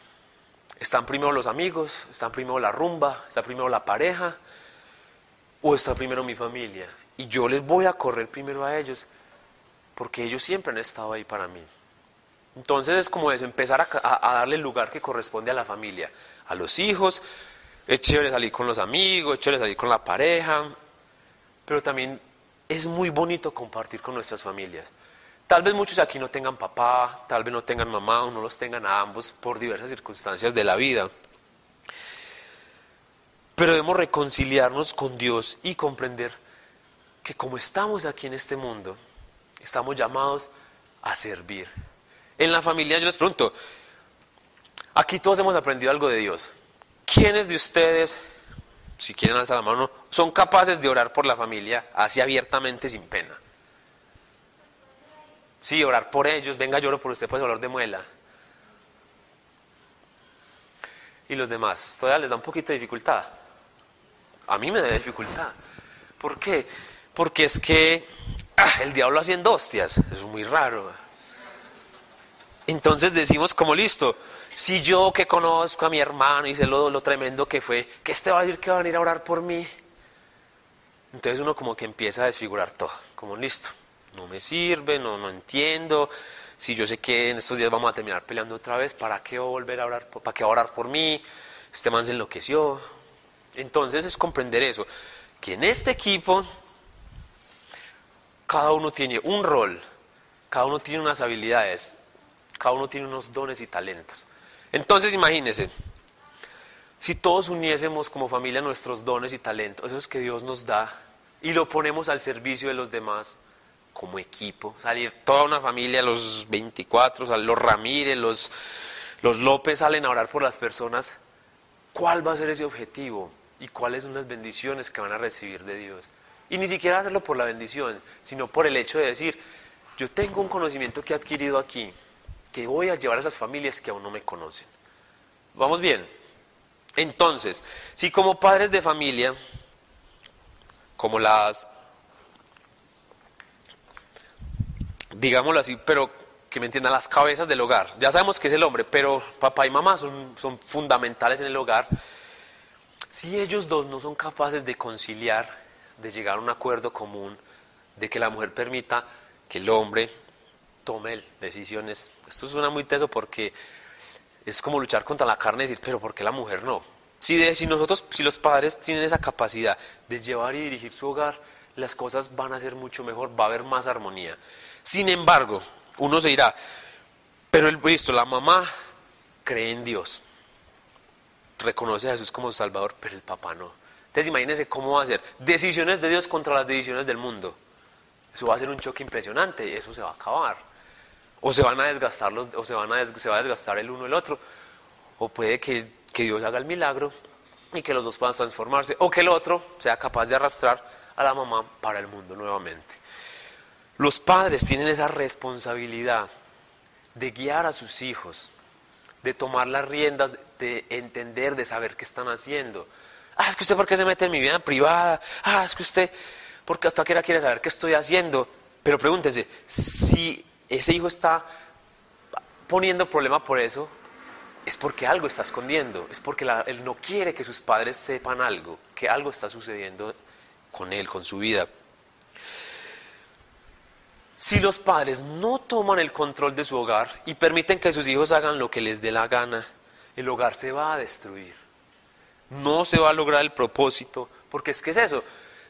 ¿Están primero los amigos? ¿Están primero la rumba? ¿Está primero la pareja? ¿O está primero mi familia? Y yo les voy a correr primero a ellos porque ellos siempre han estado ahí para mí. Entonces es como eso, empezar a, a darle el lugar que corresponde a la familia, a los hijos, es chévere salir con los amigos, es chévere salir con la pareja, pero también es muy bonito compartir con nuestras familias. Tal vez muchos aquí no tengan papá, tal vez no tengan mamá o no los tengan a ambos por diversas circunstancias de la vida. Pero debemos reconciliarnos con Dios y comprender que como estamos aquí en este mundo, estamos llamados a servir. En la familia yo les pregunto, aquí todos hemos aprendido algo de Dios. ¿Quiénes de ustedes, si quieren alzar la mano, son capaces de orar por la familia así abiertamente sin pena? Sí, orar por ellos, venga, lloro por usted, pues dolor de muela. Y los demás, todavía les da un poquito de dificultad. A mí me da dificultad. ¿Por qué? Porque es que ah, el diablo haciendo hostias, es muy raro. Entonces decimos como listo, si yo que conozco a mi hermano y sé lo, lo tremendo que fue, que este va a decir que va a venir a orar por mí. Entonces uno como que empieza a desfigurar todo, como listo, no me sirve, no, no entiendo. Si yo sé que en estos días vamos a terminar peleando otra vez, ¿para qué volver a orar? ¿Para qué orar por mí? Este man se enloqueció. Entonces es comprender eso, que en este equipo cada uno tiene un rol, cada uno tiene unas habilidades, cada uno tiene unos dones y talentos. Entonces imagínense, si todos uniésemos como familia nuestros dones y talentos, esos que Dios nos da, y lo ponemos al servicio de los demás, como equipo, salir toda una familia, los 24, los Ramírez, los, los López salen a orar por las personas, ¿cuál va a ser ese objetivo? ¿Y cuáles son las bendiciones que van a recibir de Dios? Y ni siquiera hacerlo por la bendición, sino por el hecho de decir, yo tengo un conocimiento que he adquirido aquí, que voy a llevar a esas familias que aún no me conocen. ¿Vamos bien? Entonces, si como padres de familia, como las digámoslo así, pero que me entiendan, las cabezas del hogar. Ya sabemos que es el hombre, pero papá y mamá son, son fundamentales en el hogar. Si ellos dos no son capaces de conciliar, de llegar a un acuerdo común, de que la mujer permita que el hombre tome decisiones, esto suena muy teso porque es como luchar contra la carne y decir, pero ¿por qué la mujer no? Si, de, si nosotros, si los padres tienen esa capacidad de llevar y dirigir su hogar, las cosas van a ser mucho mejor, va a haber más armonía. Sin embargo, uno se dirá, pero el listo, la mamá cree en Dios, reconoce a Jesús como Salvador, pero el papá no. Entonces imagínense cómo va a ser decisiones de Dios contra las decisiones del mundo. Eso va a ser un choque impresionante eso se va a acabar. O se van a desgastar los, o se, van a se va a desgastar el uno el otro. O puede que, que Dios haga el milagro y que los dos puedan transformarse. O que el otro sea capaz de arrastrar a la mamá para el mundo nuevamente. Los padres tienen esa responsabilidad de guiar a sus hijos, de tomar las riendas, de entender, de saber qué están haciendo. Ah, es que usted por qué se mete en mi vida privada. Ah, es que usted, porque hasta que quiere saber qué estoy haciendo. Pero pregúntense, si ese hijo está poniendo problema por eso, es porque algo está escondiendo, es porque él no quiere que sus padres sepan algo, que algo está sucediendo con él, con su vida. Si los padres no toman el control de su hogar y permiten que sus hijos hagan lo que les dé la gana, el hogar se va a destruir. No se va a lograr el propósito, porque es que es eso.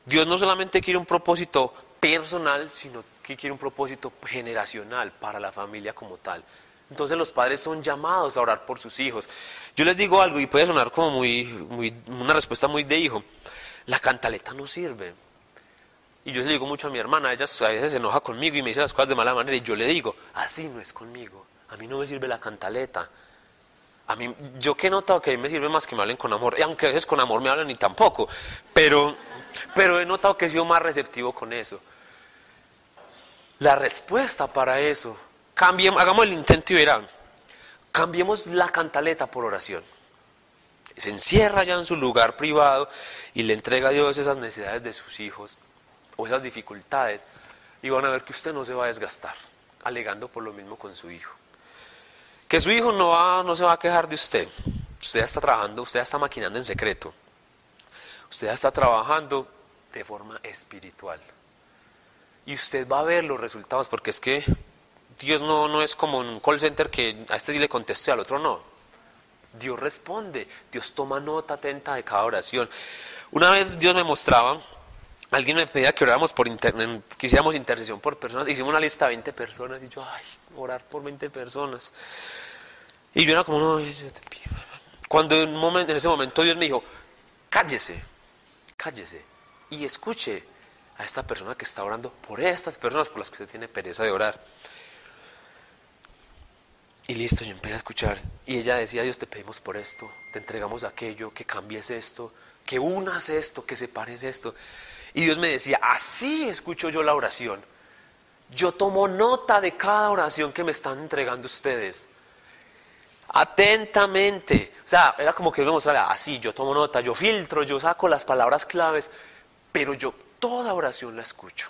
Dios no solamente quiere un propósito personal, sino que quiere un propósito generacional para la familia como tal. Entonces los padres son llamados a orar por sus hijos. Yo les digo algo y puede sonar como muy, muy una respuesta muy de hijo. La cantaleta no sirve. Y yo le digo mucho a mi hermana, ella a veces se enoja conmigo y me dice las cosas de mala manera y yo le digo, así no es conmigo, a mí no me sirve la cantaleta. A mí, yo que he notado que a mí me sirve más que me hablen con amor, y aunque a veces con amor me hablan ni tampoco, pero, pero he notado que he sido más receptivo con eso. La respuesta para eso, cambiemos, hagamos el intento y verán, cambiemos la cantaleta por oración. Se encierra ya en su lugar privado y le entrega a Dios esas necesidades de sus hijos o esas dificultades y van a ver que usted no se va a desgastar. alegando por lo mismo con su hijo. Que su hijo no, va, no se va a quejar de usted. Usted ya está trabajando, usted ya está maquinando en secreto. Usted ya está trabajando de forma espiritual. Y usted va a ver los resultados, porque es que Dios no, no es como un call center que a este sí le contesto y al otro no. Dios responde, Dios toma nota atenta de cada oración. Una vez Dios me mostraba, alguien me pedía que oráramos por internet, que hiciéramos intercesión por personas, hicimos una lista de 20 personas y yo, ay, orar por 20 personas. Y yo era como, no, yo te pido. Cuando en, en ese momento Dios me dijo, cállese, cállese y escuche a esta persona que está orando por estas personas por las que usted tiene pereza de orar. Y listo, yo empecé a escuchar. Y ella decía, Dios, te pedimos por esto, te entregamos aquello, que cambies esto, que unas esto, que separes esto. Y Dios me decía, así escucho yo la oración. Yo tomo nota de cada oración que me están entregando ustedes. Atentamente. O sea, era como que Dios me así, yo tomo nota, yo filtro, yo saco las palabras claves, pero yo toda oración la escucho.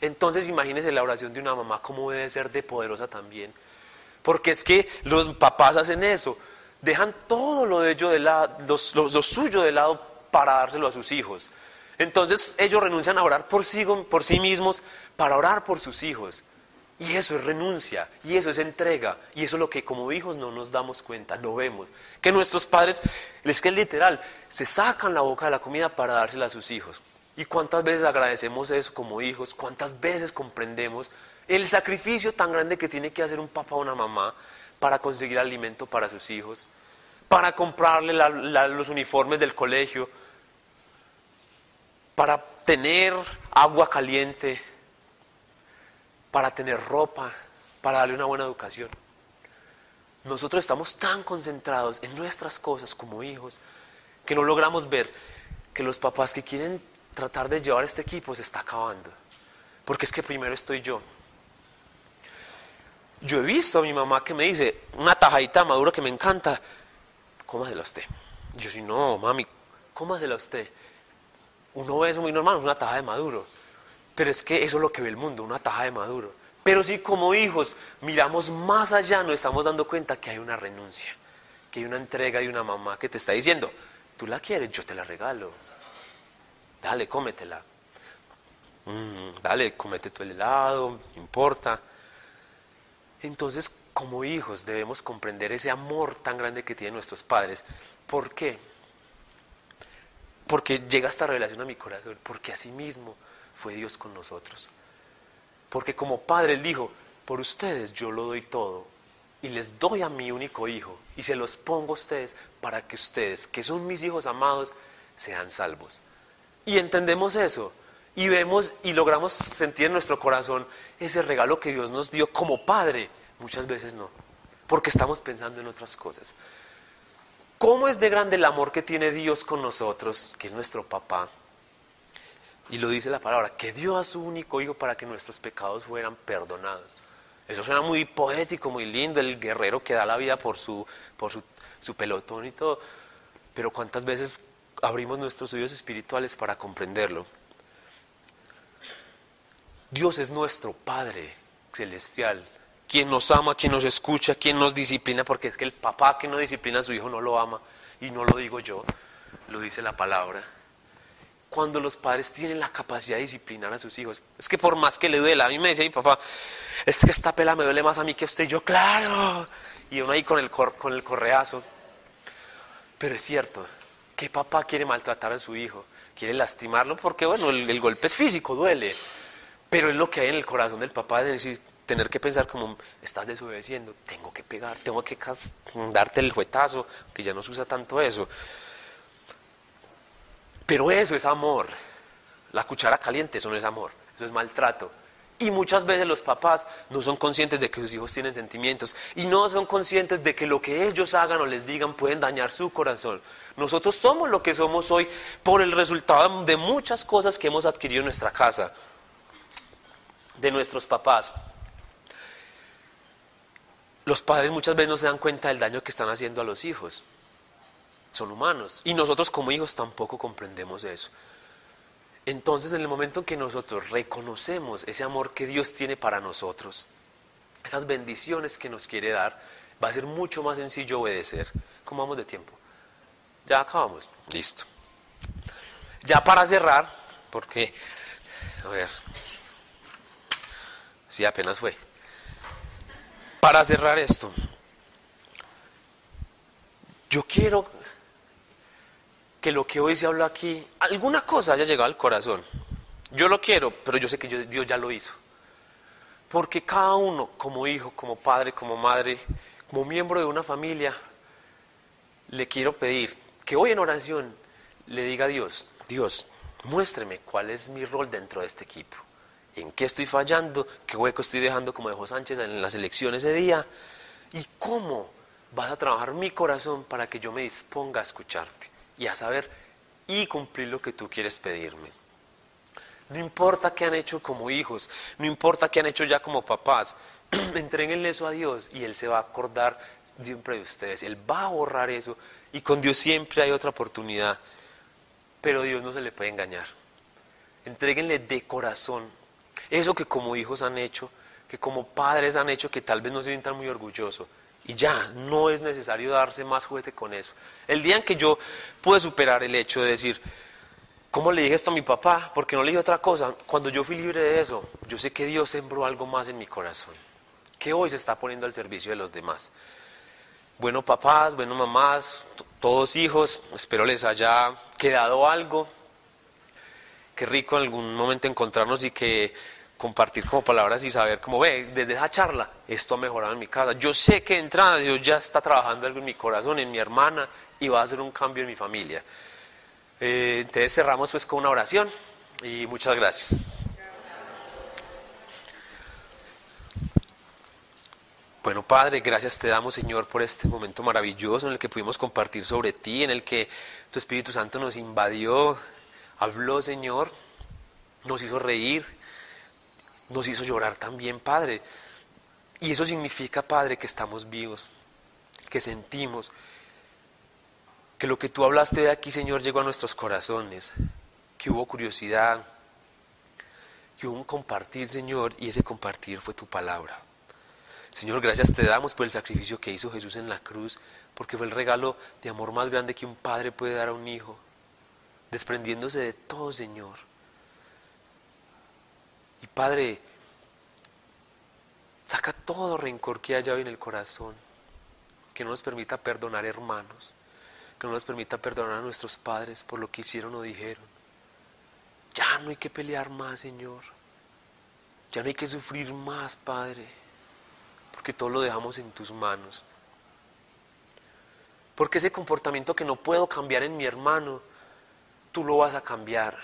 Entonces imagínense la oración de una mamá, cómo debe ser de poderosa también. Porque es que los papás hacen eso, dejan todo lo de ellos de lado, lo, suyo de lado para dárselo a sus hijos. Entonces ellos renuncian a orar por sí, por sí mismos para orar por sus hijos. Y eso es renuncia, y eso es entrega, y eso es lo que como hijos no nos damos cuenta, no vemos. Que nuestros padres, es que literal, se sacan la boca de la comida para dársela a sus hijos. ¿Y cuántas veces agradecemos eso como hijos? ¿Cuántas veces comprendemos el sacrificio tan grande que tiene que hacer un papá o una mamá para conseguir alimento para sus hijos, para comprarle los uniformes del colegio, para tener agua caliente, para tener ropa, para darle una buena educación. Nosotros estamos tan concentrados en nuestras cosas como hijos que no logramos ver que los papás que quieren tratar de llevar este equipo se está acabando. Porque es que primero estoy yo, yo he visto a mi mamá que me dice, una tajadita madura que me encanta, cómasela usted. Yo sí, no, mami, cómasela usted. Uno ve eso muy normal, una taja de maduro. Pero es que eso es lo que ve el mundo, una taja de maduro. Pero si como hijos miramos más allá, nos estamos dando cuenta que hay una renuncia, que hay una entrega de una mamá que te está diciendo, tú la quieres, yo te la regalo. Dale, cómetela. Mm, dale, cómete tu helado, no importa. Entonces, como hijos debemos comprender ese amor tan grande que tienen nuestros padres. ¿Por qué? Porque llega esta revelación a mi corazón, porque así mismo fue Dios con nosotros. Porque como padre Él dijo, por ustedes yo lo doy todo y les doy a mi único hijo y se los pongo a ustedes para que ustedes, que son mis hijos amados, sean salvos. Y entendemos eso y vemos y logramos sentir en nuestro corazón ese regalo que Dios nos dio como Padre. Muchas veces no, porque estamos pensando en otras cosas. ¿Cómo es de grande el amor que tiene Dios con nosotros, que es nuestro papá? Y lo dice la palabra, que dio a su único hijo para que nuestros pecados fueran perdonados. Eso suena muy poético, muy lindo, el guerrero que da la vida por su, por su, su pelotón y todo. Pero ¿cuántas veces abrimos nuestros oídos espirituales para comprenderlo? Dios es nuestro Padre celestial, quien nos ama, quien nos escucha, quien nos disciplina, porque es que el papá que no disciplina a su hijo no lo ama, y no lo digo yo, lo dice la palabra. Cuando los padres tienen la capacidad de disciplinar a sus hijos, es que por más que le duela, a mí me decía mi papá, es que esta pela me duele más a mí que a usted, yo, claro, y uno ahí con el, con el correazo. Pero es cierto, ¿qué papá quiere maltratar a su hijo? Quiere lastimarlo porque, bueno, el golpe es físico, duele pero es lo que hay en el corazón del papá de decir, tener que pensar como, estás desobedeciendo, tengo que pegar, tengo que darte el juetazo, que ya no se usa tanto eso. Pero eso es amor. La cuchara caliente, eso no es amor, eso es maltrato. Y muchas veces los papás no son conscientes de que sus hijos tienen sentimientos y no son conscientes de que lo que ellos hagan o les digan pueden dañar su corazón. Nosotros somos lo que somos hoy por el resultado de muchas cosas que hemos adquirido en nuestra casa de nuestros papás. Los padres muchas veces no se dan cuenta del daño que están haciendo a los hijos. Son humanos. Y nosotros como hijos tampoco comprendemos eso. Entonces, en el momento en que nosotros reconocemos ese amor que Dios tiene para nosotros, esas bendiciones que nos quiere dar, va a ser mucho más sencillo obedecer. ¿Cómo vamos de tiempo? Ya acabamos. Listo. Ya para cerrar, porque, a ver, sí, apenas fue. Para cerrar esto, yo quiero que lo que hoy se habló aquí, alguna cosa haya llegado al corazón. Yo lo quiero, pero yo sé que Dios ya lo hizo. Porque cada uno, como hijo, como padre, como madre, como miembro de una familia, le quiero pedir que hoy en oración le diga a Dios, Dios, muéstreme cuál es mi rol dentro de este equipo, en qué estoy fallando, qué hueco estoy dejando como dejó Sánchez en las elecciones ese día, y cómo vas a trabajar mi corazón para que yo me disponga a escucharte y a saber y cumplir lo que tú quieres pedirme. No importa qué han hecho como hijos, no importa qué han hecho ya como papás, entréguenle eso a Dios y Él se va a acordar siempre de ustedes. Él va a borrar eso y con Dios siempre hay otra oportunidad. Pero Dios no se le puede engañar. Entréguenle de corazón eso que como hijos han hecho, que como padres han hecho, que tal vez no se sientan muy orgullosos. Y ya, no es necesario darse más juguete con eso. El día en que yo pude superar el hecho de decir, ¿Cómo le dije esto a mi papá? Porque no le dije otra cosa. Cuando yo fui libre de eso, yo sé que Dios sembró algo más en mi corazón, que hoy se está poniendo al servicio de los demás. Bueno, papás, bueno, mamás, todos hijos, espero les haya quedado algo. Qué rico en algún momento encontrarnos y que compartir como palabras y saber cómo ve, desde esa charla, esto ha mejorado en mi casa. Yo sé que de entrada Dios ya está trabajando algo en mi corazón, en mi hermana, y va a hacer un cambio en mi familia. Eh, entonces cerramos pues con una oración y muchas gracias. Bueno, Padre, gracias te damos, Señor, por este momento maravilloso en el que pudimos compartir sobre ti, en el que tu Espíritu Santo nos invadió, habló, Señor, nos hizo reír, nos hizo llorar también, Padre. Y eso significa, Padre, que estamos vivos, que sentimos, que lo que tú hablaste de aquí, Señor, llegó a nuestros corazones, que hubo curiosidad, que hubo un compartir, Señor, y ese compartir fue tu palabra. Señor, gracias te damos por el sacrificio que hizo Jesús en la cruz, porque fue el regalo de amor más grande que un padre puede dar a un hijo, desprendiéndose de todo, Señor. Y Padre, saca todo rencor que haya hoy en el corazón, que no nos permita perdonar hermanos, que no nos permita perdonar a nuestros padres por lo que hicieron o dijeron. Ya no hay que pelear más, Señor. Ya no hay que sufrir más, Padre, porque todo lo dejamos en tus manos. Porque ese comportamiento que no puedo cambiar en mi hermano, tú lo vas a cambiar.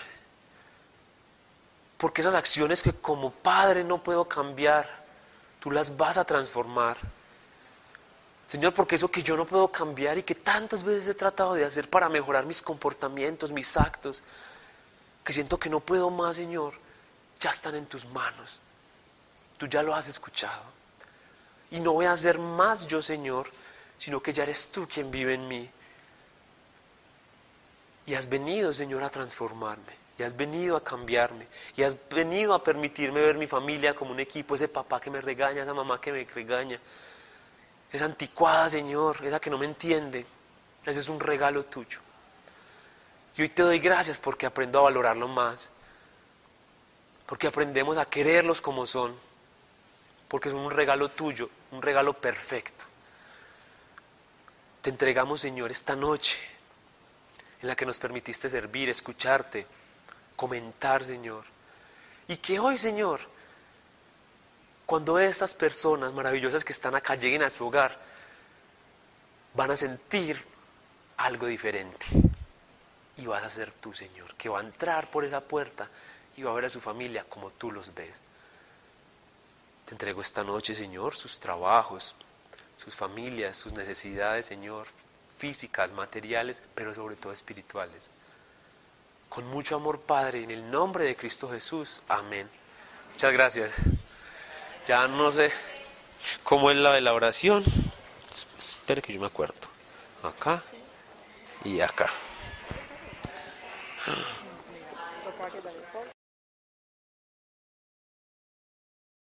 Porque esas acciones que como padre no puedo cambiar, tú las vas a transformar. Señor, porque eso que yo no puedo cambiar y que tantas veces he tratado de hacer para mejorar mis comportamientos, mis actos, que siento que no puedo más, Señor, ya están en tus manos. Tú ya lo has escuchado. Y no voy a hacer más yo, Señor, sino que ya eres tú quien vive en mí. Y has venido, Señor, a transformarme. Y has venido a cambiarme. Y has venido a permitirme ver mi familia como un equipo. Ese papá que me regaña, esa mamá que me regaña. Esa anticuada, Señor, esa que no me entiende. Ese es un regalo tuyo. Y hoy te doy gracias porque aprendo a valorarlo más. Porque aprendemos a quererlos como son. Porque son un regalo tuyo, un regalo perfecto. Te entregamos, Señor, esta noche en la que nos permitiste servir, escucharte, comentar, Señor. Y que hoy, Señor, cuando estas personas maravillosas que están acá lleguen a su hogar, van a sentir algo diferente. Y vas a ser tú, Señor, que va a entrar por esa puerta y va a ver a su familia como tú los ves. Te entrego esta noche, Señor, sus trabajos, sus familias, sus necesidades, Señor, físicas, materiales, pero sobre todo espirituales. Con mucho amor, Padre, en el nombre de Cristo Jesús. Amén. Muchas gracias. Ya no sé cómo es la de la oración. Espera que yo me acuerdo. Acá y acá.